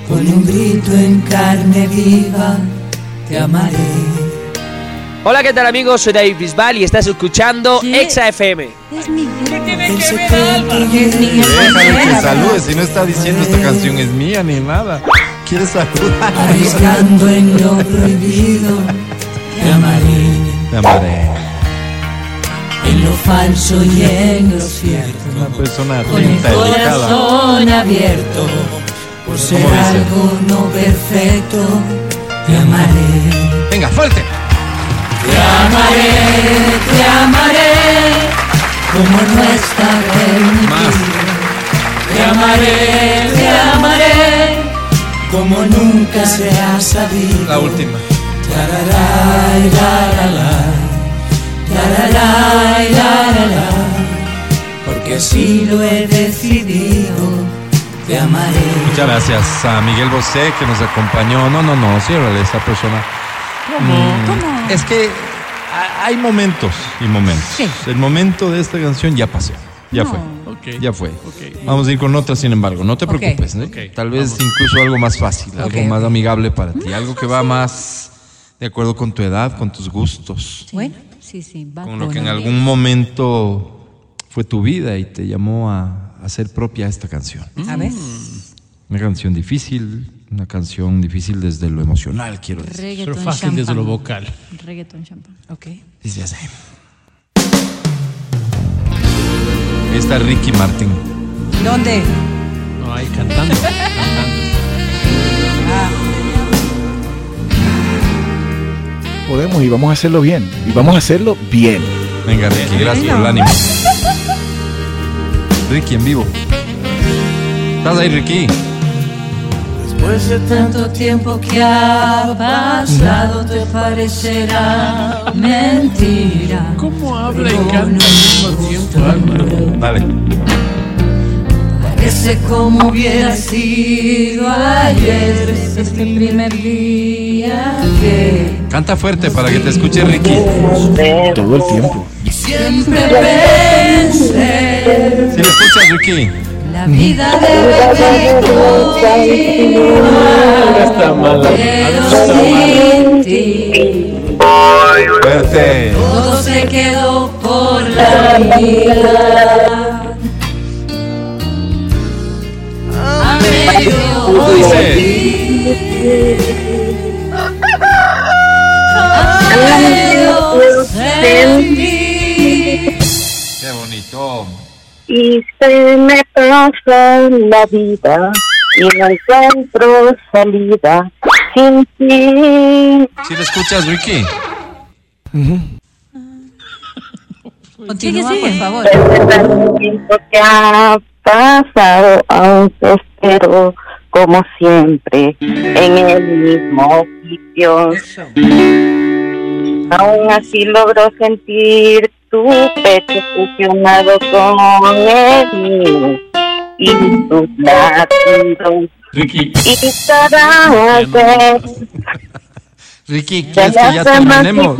con un grito en carne viva. Te amaré. Hola, ¿qué tal amigos? Soy David Bisbal y estás escuchando ¿Qué? Exa FM. Es mi El secreto y el Déjalo que salude, si no está diciendo esta canción es mía ni nada. ¿Quieres saludar? Arriesgando en lo prohibido. Te amaré. Te amaré. Lo falso y en lo cierto. Una persona Con el corazón abierto. Por ser algo no perfecto. Te amaré. Venga, fuerte. Te amaré, te amaré. Como no está permitido. Te amaré, te amaré. Como nunca se ha sabido. La última. Tararay, laralay, tararay, laralay, Porque así lo he decidido, te amaré. Muchas gracias a Miguel Bosé que nos acompañó. No, no, no, ciérrale esa persona. Mm, Es que ha- hay momentos y momentos. Sí. El momento de esta canción ya pasó. Ya No. fue. Ok. Ya fue. Vamos a ir con otra, sin embargo. No te preocupes. ¿eh? Ok, Tal vez vamos. incluso algo más fácil, algo más amigable para ti. Algo que va más de acuerdo con tu edad, con tus gustos. Bueno, sí, sí. va Con lo que en algún momento fue tu vida y te llamó a hacer propia esta canción. A ver. Una canción difícil, una canción difícil desde lo emocional, quiero decir. Reggaeton Pero fácil desde lo vocal. Reggaeton champán. Ok. Dice así. Ahí está Ricky Martin. ¿Dónde? No, ahí cantando. Podemos y vamos a hacerlo bien. Y vamos a hacerlo bien. Venga, Ricky, gracias por el ánimo. [laughs] Ricky en vivo. ¿Estás ahí, Ricky? Después de tanto tiempo que ha pasado, te parecerá mentira. ¿Cómo habla y canta al mismo tiempo, Álvaro? Dale. Parece como hubiera sido ayer, este primer día que Canta fuerte para que te escuche Ricky. Todo el tiempo. siempre pensé. Si le escuchas, Ricky. La vida debe continuar. Está mala. Pero sin ti. Fuerte. Todo se quedó por la vida. Sentir. Qué bonito. Y se me pasa la vida y no encuentro salida sin ti. ¿Sí le escuchas, Ricky? Continúa, por favor. Que ha pasado, aún te espero como siempre en el mismo sitio. Aún así logro sentir tu pecho fusionado con el mío y tus latidos. Ricky. Y cada vez [laughs] Ricky, ¿quieres que ya terminemos?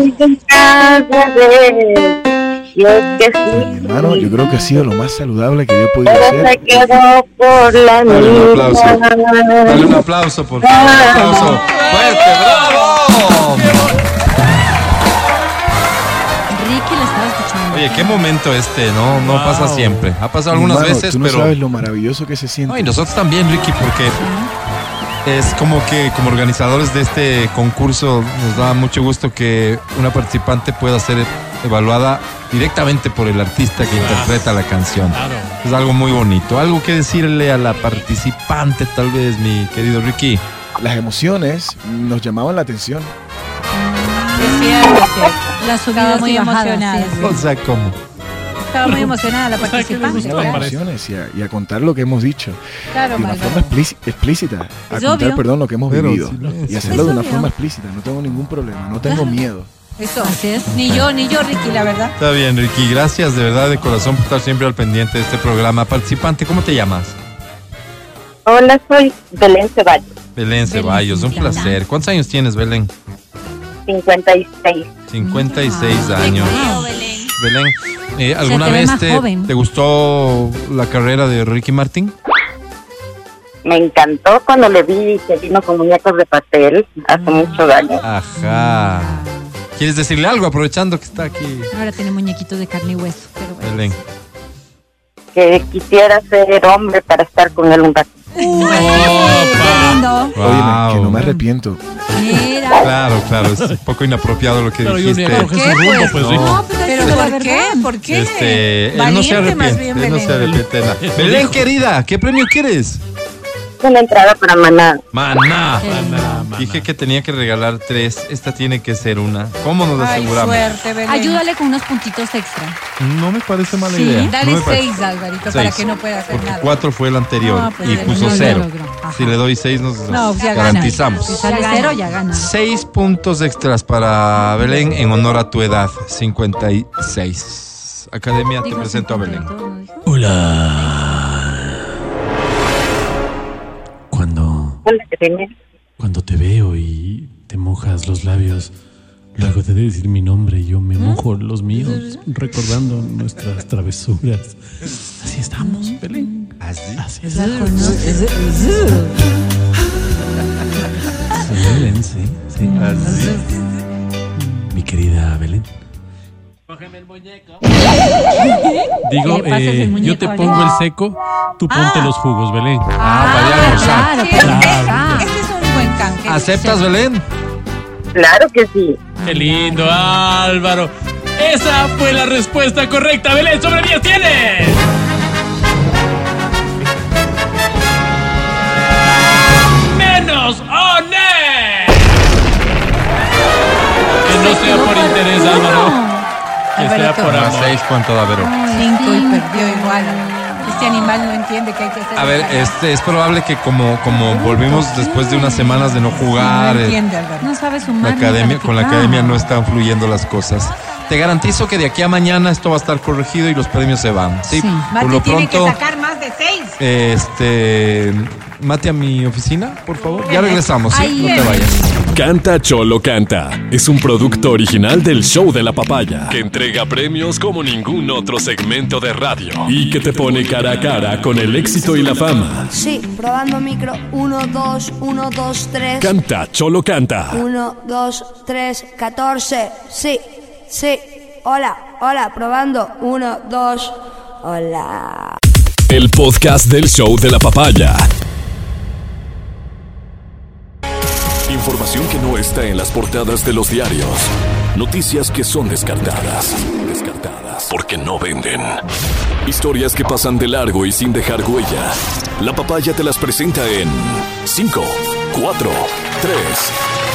cada vez. Y es que sí, Hermano, yo creo que ha sido lo más saludable que yo he podido pero se hacer. quedó por la Dale un aplauso. Dale un aplauso, por favor. Un aplauso. Fuerte, bravo. Ricky la estaba escuchando. Oye, qué momento este, ¿no? No Wow. pasa siempre. Ha pasado algunas Hermano, veces, tú no pero. sabes lo maravilloso que se siente. No, y nosotros también, Ricky, porque es como que como organizadores de este concurso nos da mucho gusto que una participante pueda ser evaluada directamente por el artista que interpreta la canción. Claro. Es algo muy bonito. Algo que decirle a la participante, tal vez, mi querido Ricky. Las emociones nos llamaban la atención. Es cierto. Subidas Estaba muy emocionada. sí. O sea, ¿cómo? Estaba muy emocionada la [laughs] O sea, participante. Las me parece. emociones y a, y a contar lo que hemos dicho. Claro, de una forma explíci- explícita. A Es contar, obvio. perdón, lo que hemos Pero vivido. sí, y hacerlo de una obvio. forma explícita. No tengo ningún problema. No tengo miedo. Eso. Así es. Ni yo, ni yo, Ricky, la verdad. Está bien, Ricky. Gracias de verdad de corazón por estar siempre al pendiente de este programa. Participante, ¿cómo te llamas? Hola, soy Belén Ceballos, Belén Ceballos, un placer. ¿Cuántos años tienes, Belén? 56. 56 años. Belén, eh, ¿alguna te ve vez te, gustó la carrera de Ricky Martin? Me encantó cuando le vi que vino con muñecos de papel hace muchos años. Ajá. ¿Quieres decirle algo aprovechando que está aquí Ahora tiene muñequitos de carne y hueso. Pero bueno. Belén? Que quisiera ser hombre para estar con él un rato. Qué lindo. Óyeme, que no me Wow. arrepiento. Mira. Claro, claro, es un poco inapropiado lo que dijiste. coger su rumbo, pues No. Pero, ¿Pero es la por qué? ¿Por qué? Este, él no se más arrepiente, bien, él no se arrepiente. [laughs] Belén, querida, ¿qué premio quieres? Una entrada para Maná. Maná. Dije que tenía que regalar tres, esta tiene que ser una. ¿Cómo nos Ay, aseguramos? suerte, Belén. Ayúdale con unos puntitos extra. No me parece mala Sí, idea. no Dale parece. seis, Alvarito, para que no pueda hacer Porque nada. cuatro fue el anterior No, pues y puso no, cero. Si le doy seis, nos, No, ya gana. garantizamos. Si sale Ya cero, gana. ya gana. Seis puntos extras para Belén en honor a tu edad, 56. Academia, te presento a Belén. 52, ¿no dijo? Hola. Hola, cuando te veo y te mojas los labios, luego de decir mi nombre, yo me mojo los míos, recordando nuestras travesuras. Así estamos, Belén. ¿Así? Así es. [laughs] Sí, Belén, sí, sí. Mi querida Belén. Digo, Que le pases el eh, muñeco yo te pongo el seco, tú ponte los jugos, Belén. Ah, para ir a almorzar. Claro, Sí, para este-. Este es un buen canje. ¿Aceptas, Belén? Claro que sí. Qué lindo, Álvaro. Esa fue la respuesta correcta. Belén, sobre 10 tienes. Menos o ne. Que no sea por interés, Álvaro. Que sea por A amor. seis, ¿cuánto da, Vero? Cinco y perdió igual. Este animal no entiende que hay que hacer. A ver, este, es probable que como, como volvimos después de unas semanas de no jugar, No eh, entiende, Álvaro. No sabe la sumar. academia, con la academia no están fluyendo las cosas. Te garantizo que de aquí a mañana esto va a estar corregido y los premios se van. Sí, Sí. por Mati lo tiene que pronto, sacar más de seis. este, Mate a mi oficina, por favor. Ya regresamos, ¿sí? Ahí No te vayas. Canta Cholo Canta es un producto original del show de la papaya que entrega premios como ningún otro segmento de radio y que te pone cara a cara con el éxito y la fama. Sí, probando micro. 1, 2, 1, 2, 3. Canta Cholo Canta. 1, 2, 3, 14. Sí, sí. Hola, hola, probando. 1, 2. Hola. El podcast del show de la papaya. Información que no está en las portadas de los diarios. Noticias que son descartadas. Descartadas. Porque no venden. Historias que pasan de largo y sin dejar huella. La papaya te las presenta en 5, 4, 3,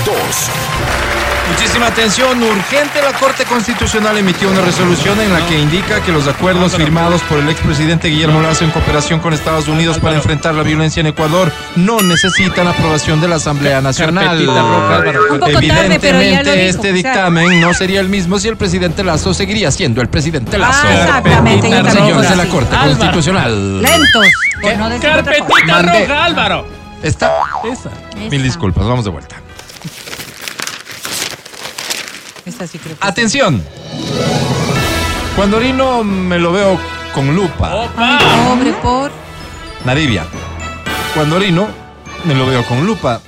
2. Muchísima atención, urgente. La Corte Constitucional emitió una resolución en la que indica que los acuerdos firmados por el expresidente Guillermo Lazo en cooperación con Estados Unidos para enfrentar la violencia en Ecuador no necesitan aprobación de la Asamblea Nacional. Evidentemente, este dictamen no sería el mismo si el presidente Lazo seguiría siendo el presidente Lazo. Ah, exactamente, Señores de la. Corte. Constitucional. Lentos. Carpetita roja, Álvaro. Está. Esa. Mil disculpas, vamos de vuelta. Esta sí creo que Atención. Cuando orino me lo veo con lupa. Ay, pobre, por. Narivia. Cuando orino me lo veo con lupa.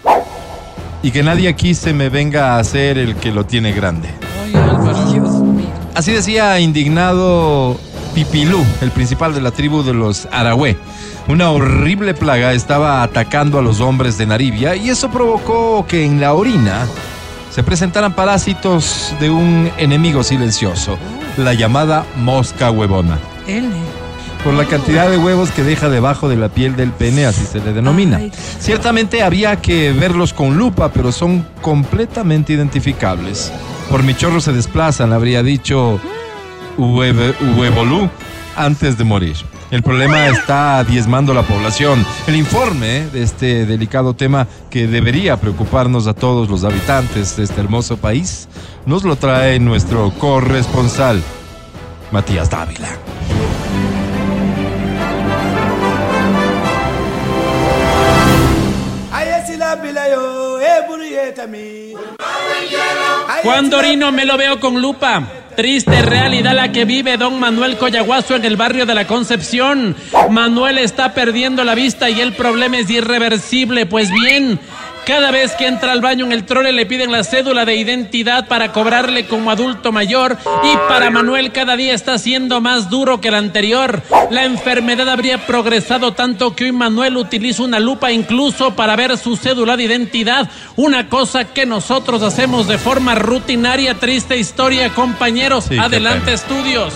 Y que nadie aquí se me venga a hacer el que lo tiene grande. Ay, Álvaro. Dios mío. Así decía indignado Pipilú, el principal de la tribu de los Arahue. Una horrible plaga estaba atacando a los hombres de Narivia y eso provocó que en la orina se presentaran parásitos de un enemigo silencioso, la llamada mosca huevona. Él. Por la cantidad de huevos que deja debajo de la piel del pene, así se le denomina. Ay. Ciertamente habría que verlos con lupa, pero son completamente identificables. Por mi chorro se desplazan, habría dicho Huevolú antes de morir. El problema está diezmando la población. El informe de este delicado tema que debería preocuparnos a todos los habitantes de este hermoso país nos lo trae nuestro corresponsal, Matías Dávila. Cuando orino me lo veo con lupa. Triste realidad la que vive don Manuel Coyaguazo en el barrio de la Concepción. Manuel está perdiendo la vista y el problema es irreversible. Pues bien, cada vez que entra al baño en el trole le piden la cédula de identidad para cobrarle como adulto mayor y para Manuel cada día está siendo más duro que el anterior. La enfermedad habría progresado tanto que hoy Manuel utiliza una lupa incluso para ver su cédula de identidad, una cosa que nosotros hacemos de forma rutinaria. Triste historia, compañeros. Sí, Adelante, estudios.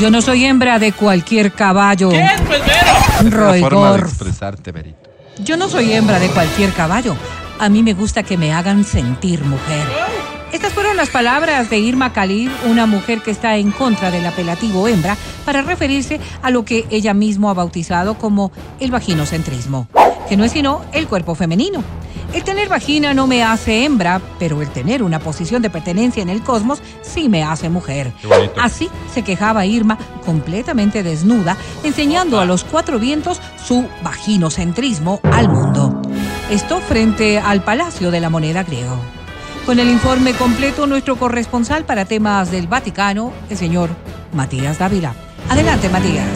Yo no soy hembra de cualquier caballo. ¿Qué? Pues Vero. Es una forma de Roigor. expresarte, Berito. Yo no soy hembra de cualquier caballo. A mí me gusta que me hagan sentir mujer. Estas fueron las palabras de Irma Khalid, una mujer que está en contra del apelativo hembra, para referirse a lo que ella misma ha bautizado como el vaginocentrismo, que no es sino el cuerpo femenino. El tener vagina no me hace hembra, pero el tener una posición de pertenencia en el cosmos sí me hace mujer. Así se quejaba Irma, completamente desnuda, enseñando a los cuatro vientos su vaginocentrismo al mundo. Esto frente al Palacio de la Moneda griego. Con el informe completo, nuestro corresponsal para temas del Vaticano, el señor Matías Dávila. Adelante, Matías.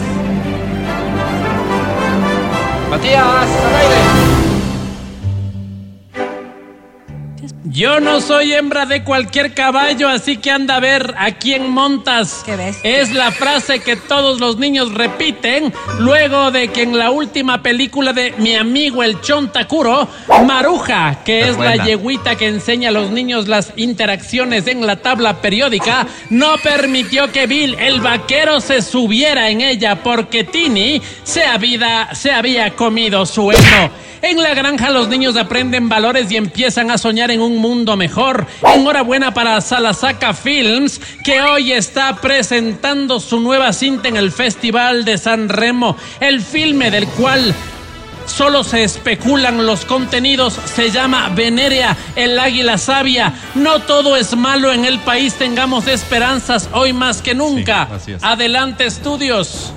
Matías, al aire. Yo no soy hembra de cualquier caballo, así que anda a ver a quién montas. ¿Qué ves? Es la frase que todos los niños repiten luego de que en la última película de mi amigo el Chontakuro, Maruja, que Es es buena. la yeguita que enseña a los niños las interacciones en la tabla periódica, no permitió que Bill, el vaquero, se subiera en ella porque Tini se había, se había comido su heno. En la granja los niños aprenden valores y empiezan a soñar en un mundo mejor. Enhorabuena para Salasaka Films, que hoy está presentando su nueva cinta en el Festival de San Remo. El filme del cual Solo se especulan los contenidos. Se llama Venerea, el águila sabia. No todo es malo en el país. Tengamos esperanzas hoy más que nunca. Sí. Adelante, estudios.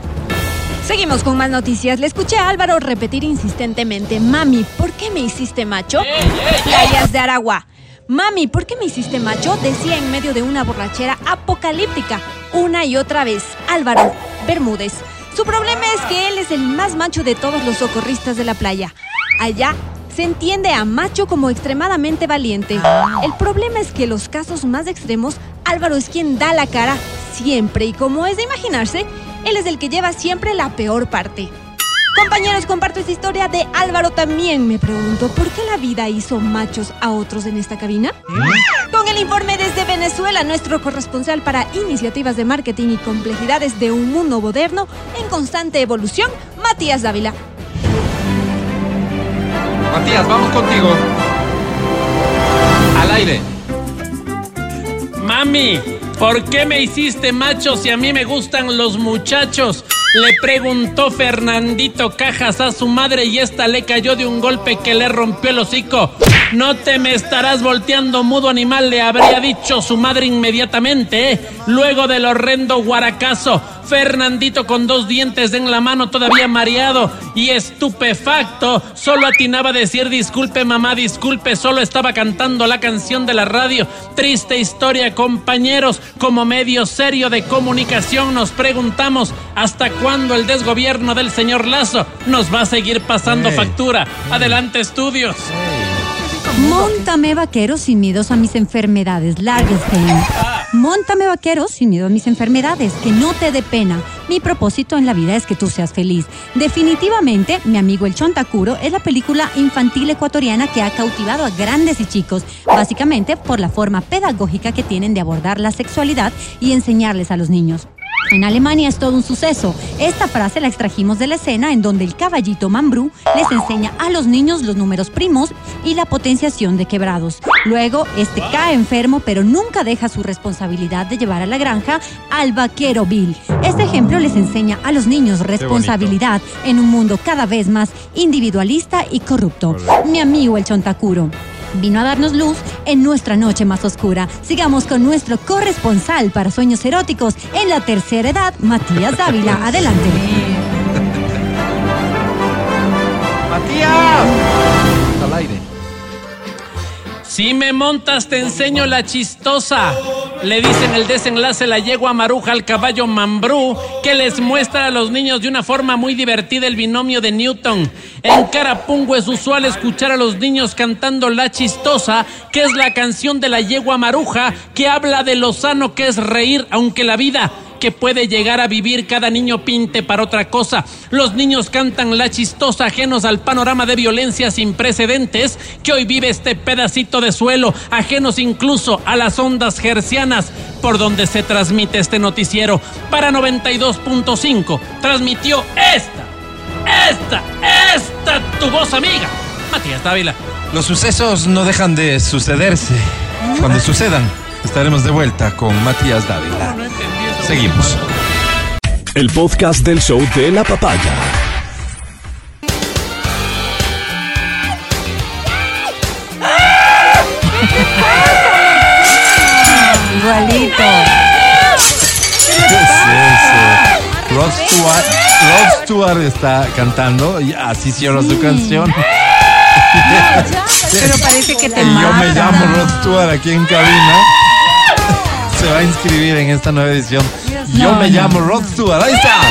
Seguimos con más noticias. Le escuché a Álvaro repetir insistentemente, mami, ¿por qué me hiciste macho? Playas de Aragua. Mami, ¿por qué me hiciste macho? Decía en medio de una borrachera apocalíptica, una y otra vez. Álvaro Bermúdez. Su problema es que él es el más macho de todos los socorristas de la playa. Allá se entiende a macho como extremadamente valiente. El problema es que los casos más extremos, Álvaro es quien da la cara siempre y como es de imaginarse, él es el que lleva siempre la peor parte. Compañeros, comparto esta historia de Álvaro también. Me pregunto, ¿por qué la vida hizo machos a otros en esta cabina? Con el informe desde Venezuela, nuestro corresponsal para iniciativas de marketing y complejidades de un mundo moderno en constante evolución, Matías Dávila. Matías, vamos contigo. Al aire. Mami, ¿por qué me hiciste macho si a mí me gustan los muchachos? Le preguntó Fernandito Cajas a su madre y esta le cayó de un golpe que le rompió el hocico. No te me estarás volteando, mudo animal, le habría dicho su madre inmediatamente, ¿eh? Luego del horrendo guaracazo, Fernandito con dos dientes en la mano todavía mareado y estupefacto, solo atinaba a decir disculpe mamá, disculpe, solo estaba cantando la canción de la radio. Triste historia, compañeros, como medio serio de comunicación nos preguntamos hasta cuándo el desgobierno del señor Lazo nos va a seguir pasando factura. Adelante estudios. Móntame vaquero sin miedos a mis enfermedades. Lárguese. Móntame vaquero sin miedo a mis enfermedades. Que no te dé pena. Mi propósito en la vida es que tú seas feliz. Definitivamente, mi amigo El Chontacuro es la película infantil ecuatoriana que ha cautivado a grandes y chicos. Básicamente por la forma pedagógica que tienen de abordar la sexualidad y enseñarles a los niños. En Alemania es todo un suceso. Esta frase la extrajimos de la escena en donde el caballito Mambrú les enseña a los niños los números primos y la potenciación de quebrados. Luego, este cae enfermo, pero nunca deja su responsabilidad de llevar a la granja al vaquero Bill. Este ejemplo les enseña a los niños responsabilidad en un mundo cada vez más individualista y corrupto. Mi amigo el Chontacuro vino a darnos luz en nuestra noche más oscura. Sigamos con nuestro corresponsal para sueños eróticos en la tercera edad, Matías Dávila. Adelante. [laughs] Matías. Si me montas te enseño la chistosa. Le dicen el desenlace la yegua maruja al caballo mambrú que les muestra a los niños de una forma muy divertida el binomio de Newton. En Carapungo es usual escuchar a los niños cantando la chistosa, que es la canción de la yegua maruja que habla de lo sano que es reír, aunque la vida que puede llegar a vivir cada niño pinte para otra cosa. Los niños cantan la chistosa ajenos al panorama de violencia sin precedentes que hoy vive este pedacito de suelo, ajenos incluso a las ondas gercianas por donde se transmite este noticiero. Para 92.5 transmitió esta, esta, esta tu voz amiga, Matías Dávila. Los sucesos no dejan de sucederse. Cuando sucedan, estaremos de vuelta con Matías Dávila. Seguimos. El podcast del show de la papaya. Igualito. Rod Stewart, Rod Stewart está cantando y así cierra su canción. [laughs] Pero parece que te Y yo me llamo Rod Stewart aquí en cabina. Se va a inscribir en esta nueva edición. Yo No, me no. llamo Rod Stewart. Ahí está.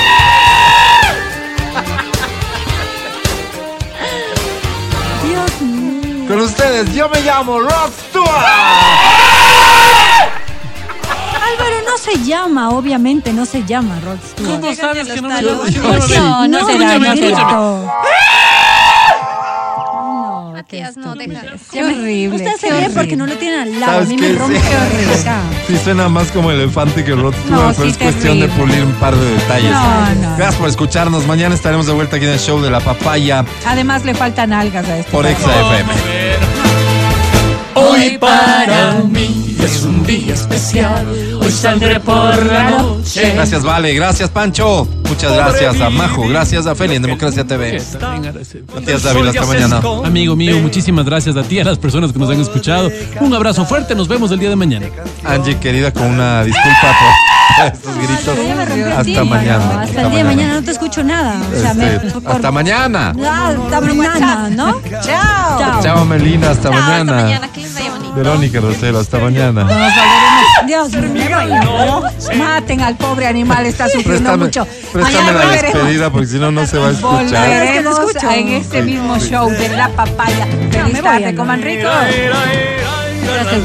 Dios mío. Con ustedes, yo me llamo Rod Stewart. Álvaro no se llama, obviamente no se llama Rod Stewart. ¿Cómo sabes que no me Yo- yo- ¿Por qué? No, no no. No, Matías, no, deja. Qué horrible. Usted se horrible. porque no lo tiene al lado. A ¿Sabes mí qué? me rompe Sí. suena más como elefante que Rod Stewart, No, pero sí, es cuestión de pulir un par de detalles. No, no. Gracias por escucharnos. Mañana estaremos de vuelta aquí en el show de la papaya Además le faltan algas a este. por Exa FM. Hoy para mí es un día especial. Hoy saldré por la noche. Gracias, Vale. Gracias, Pancho. Muchas gracias a Majo. Gracias a Feli en Democracia TV. Matías Dávila, hasta mañana. Amigo mío, muchísimas gracias a ti, a las personas que nos han escuchado. Un abrazo fuerte, nos vemos el día de mañana. Angie, querida, con una disculpa por [laughs] Estos gritos. Hasta mañana. Hasta el día de mañana no te escucho nada. O sea, me, Este, por- hasta mañana. Hasta mañana, ¿no? Chao. Chao. Chao, Melina. Hasta Chao, mañana. Verónica Rosero, hasta mañana. Dios mío. Maten al pobre animal, está sufriendo Préstame, mucho. préstame Mañana la volveremos. despedida porque si no, no se va a escuchar. Volveremos en este mismo show de la papaya. Feliz me voy, tarde, coman rico.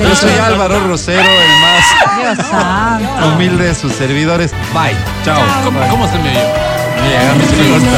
Yo soy Álvaro Rosero, el más Dios santo. humilde de sus servidores. Bye. Chao. ¿Cómo, cómo se me oyó? Bien, a mí sí me gusta.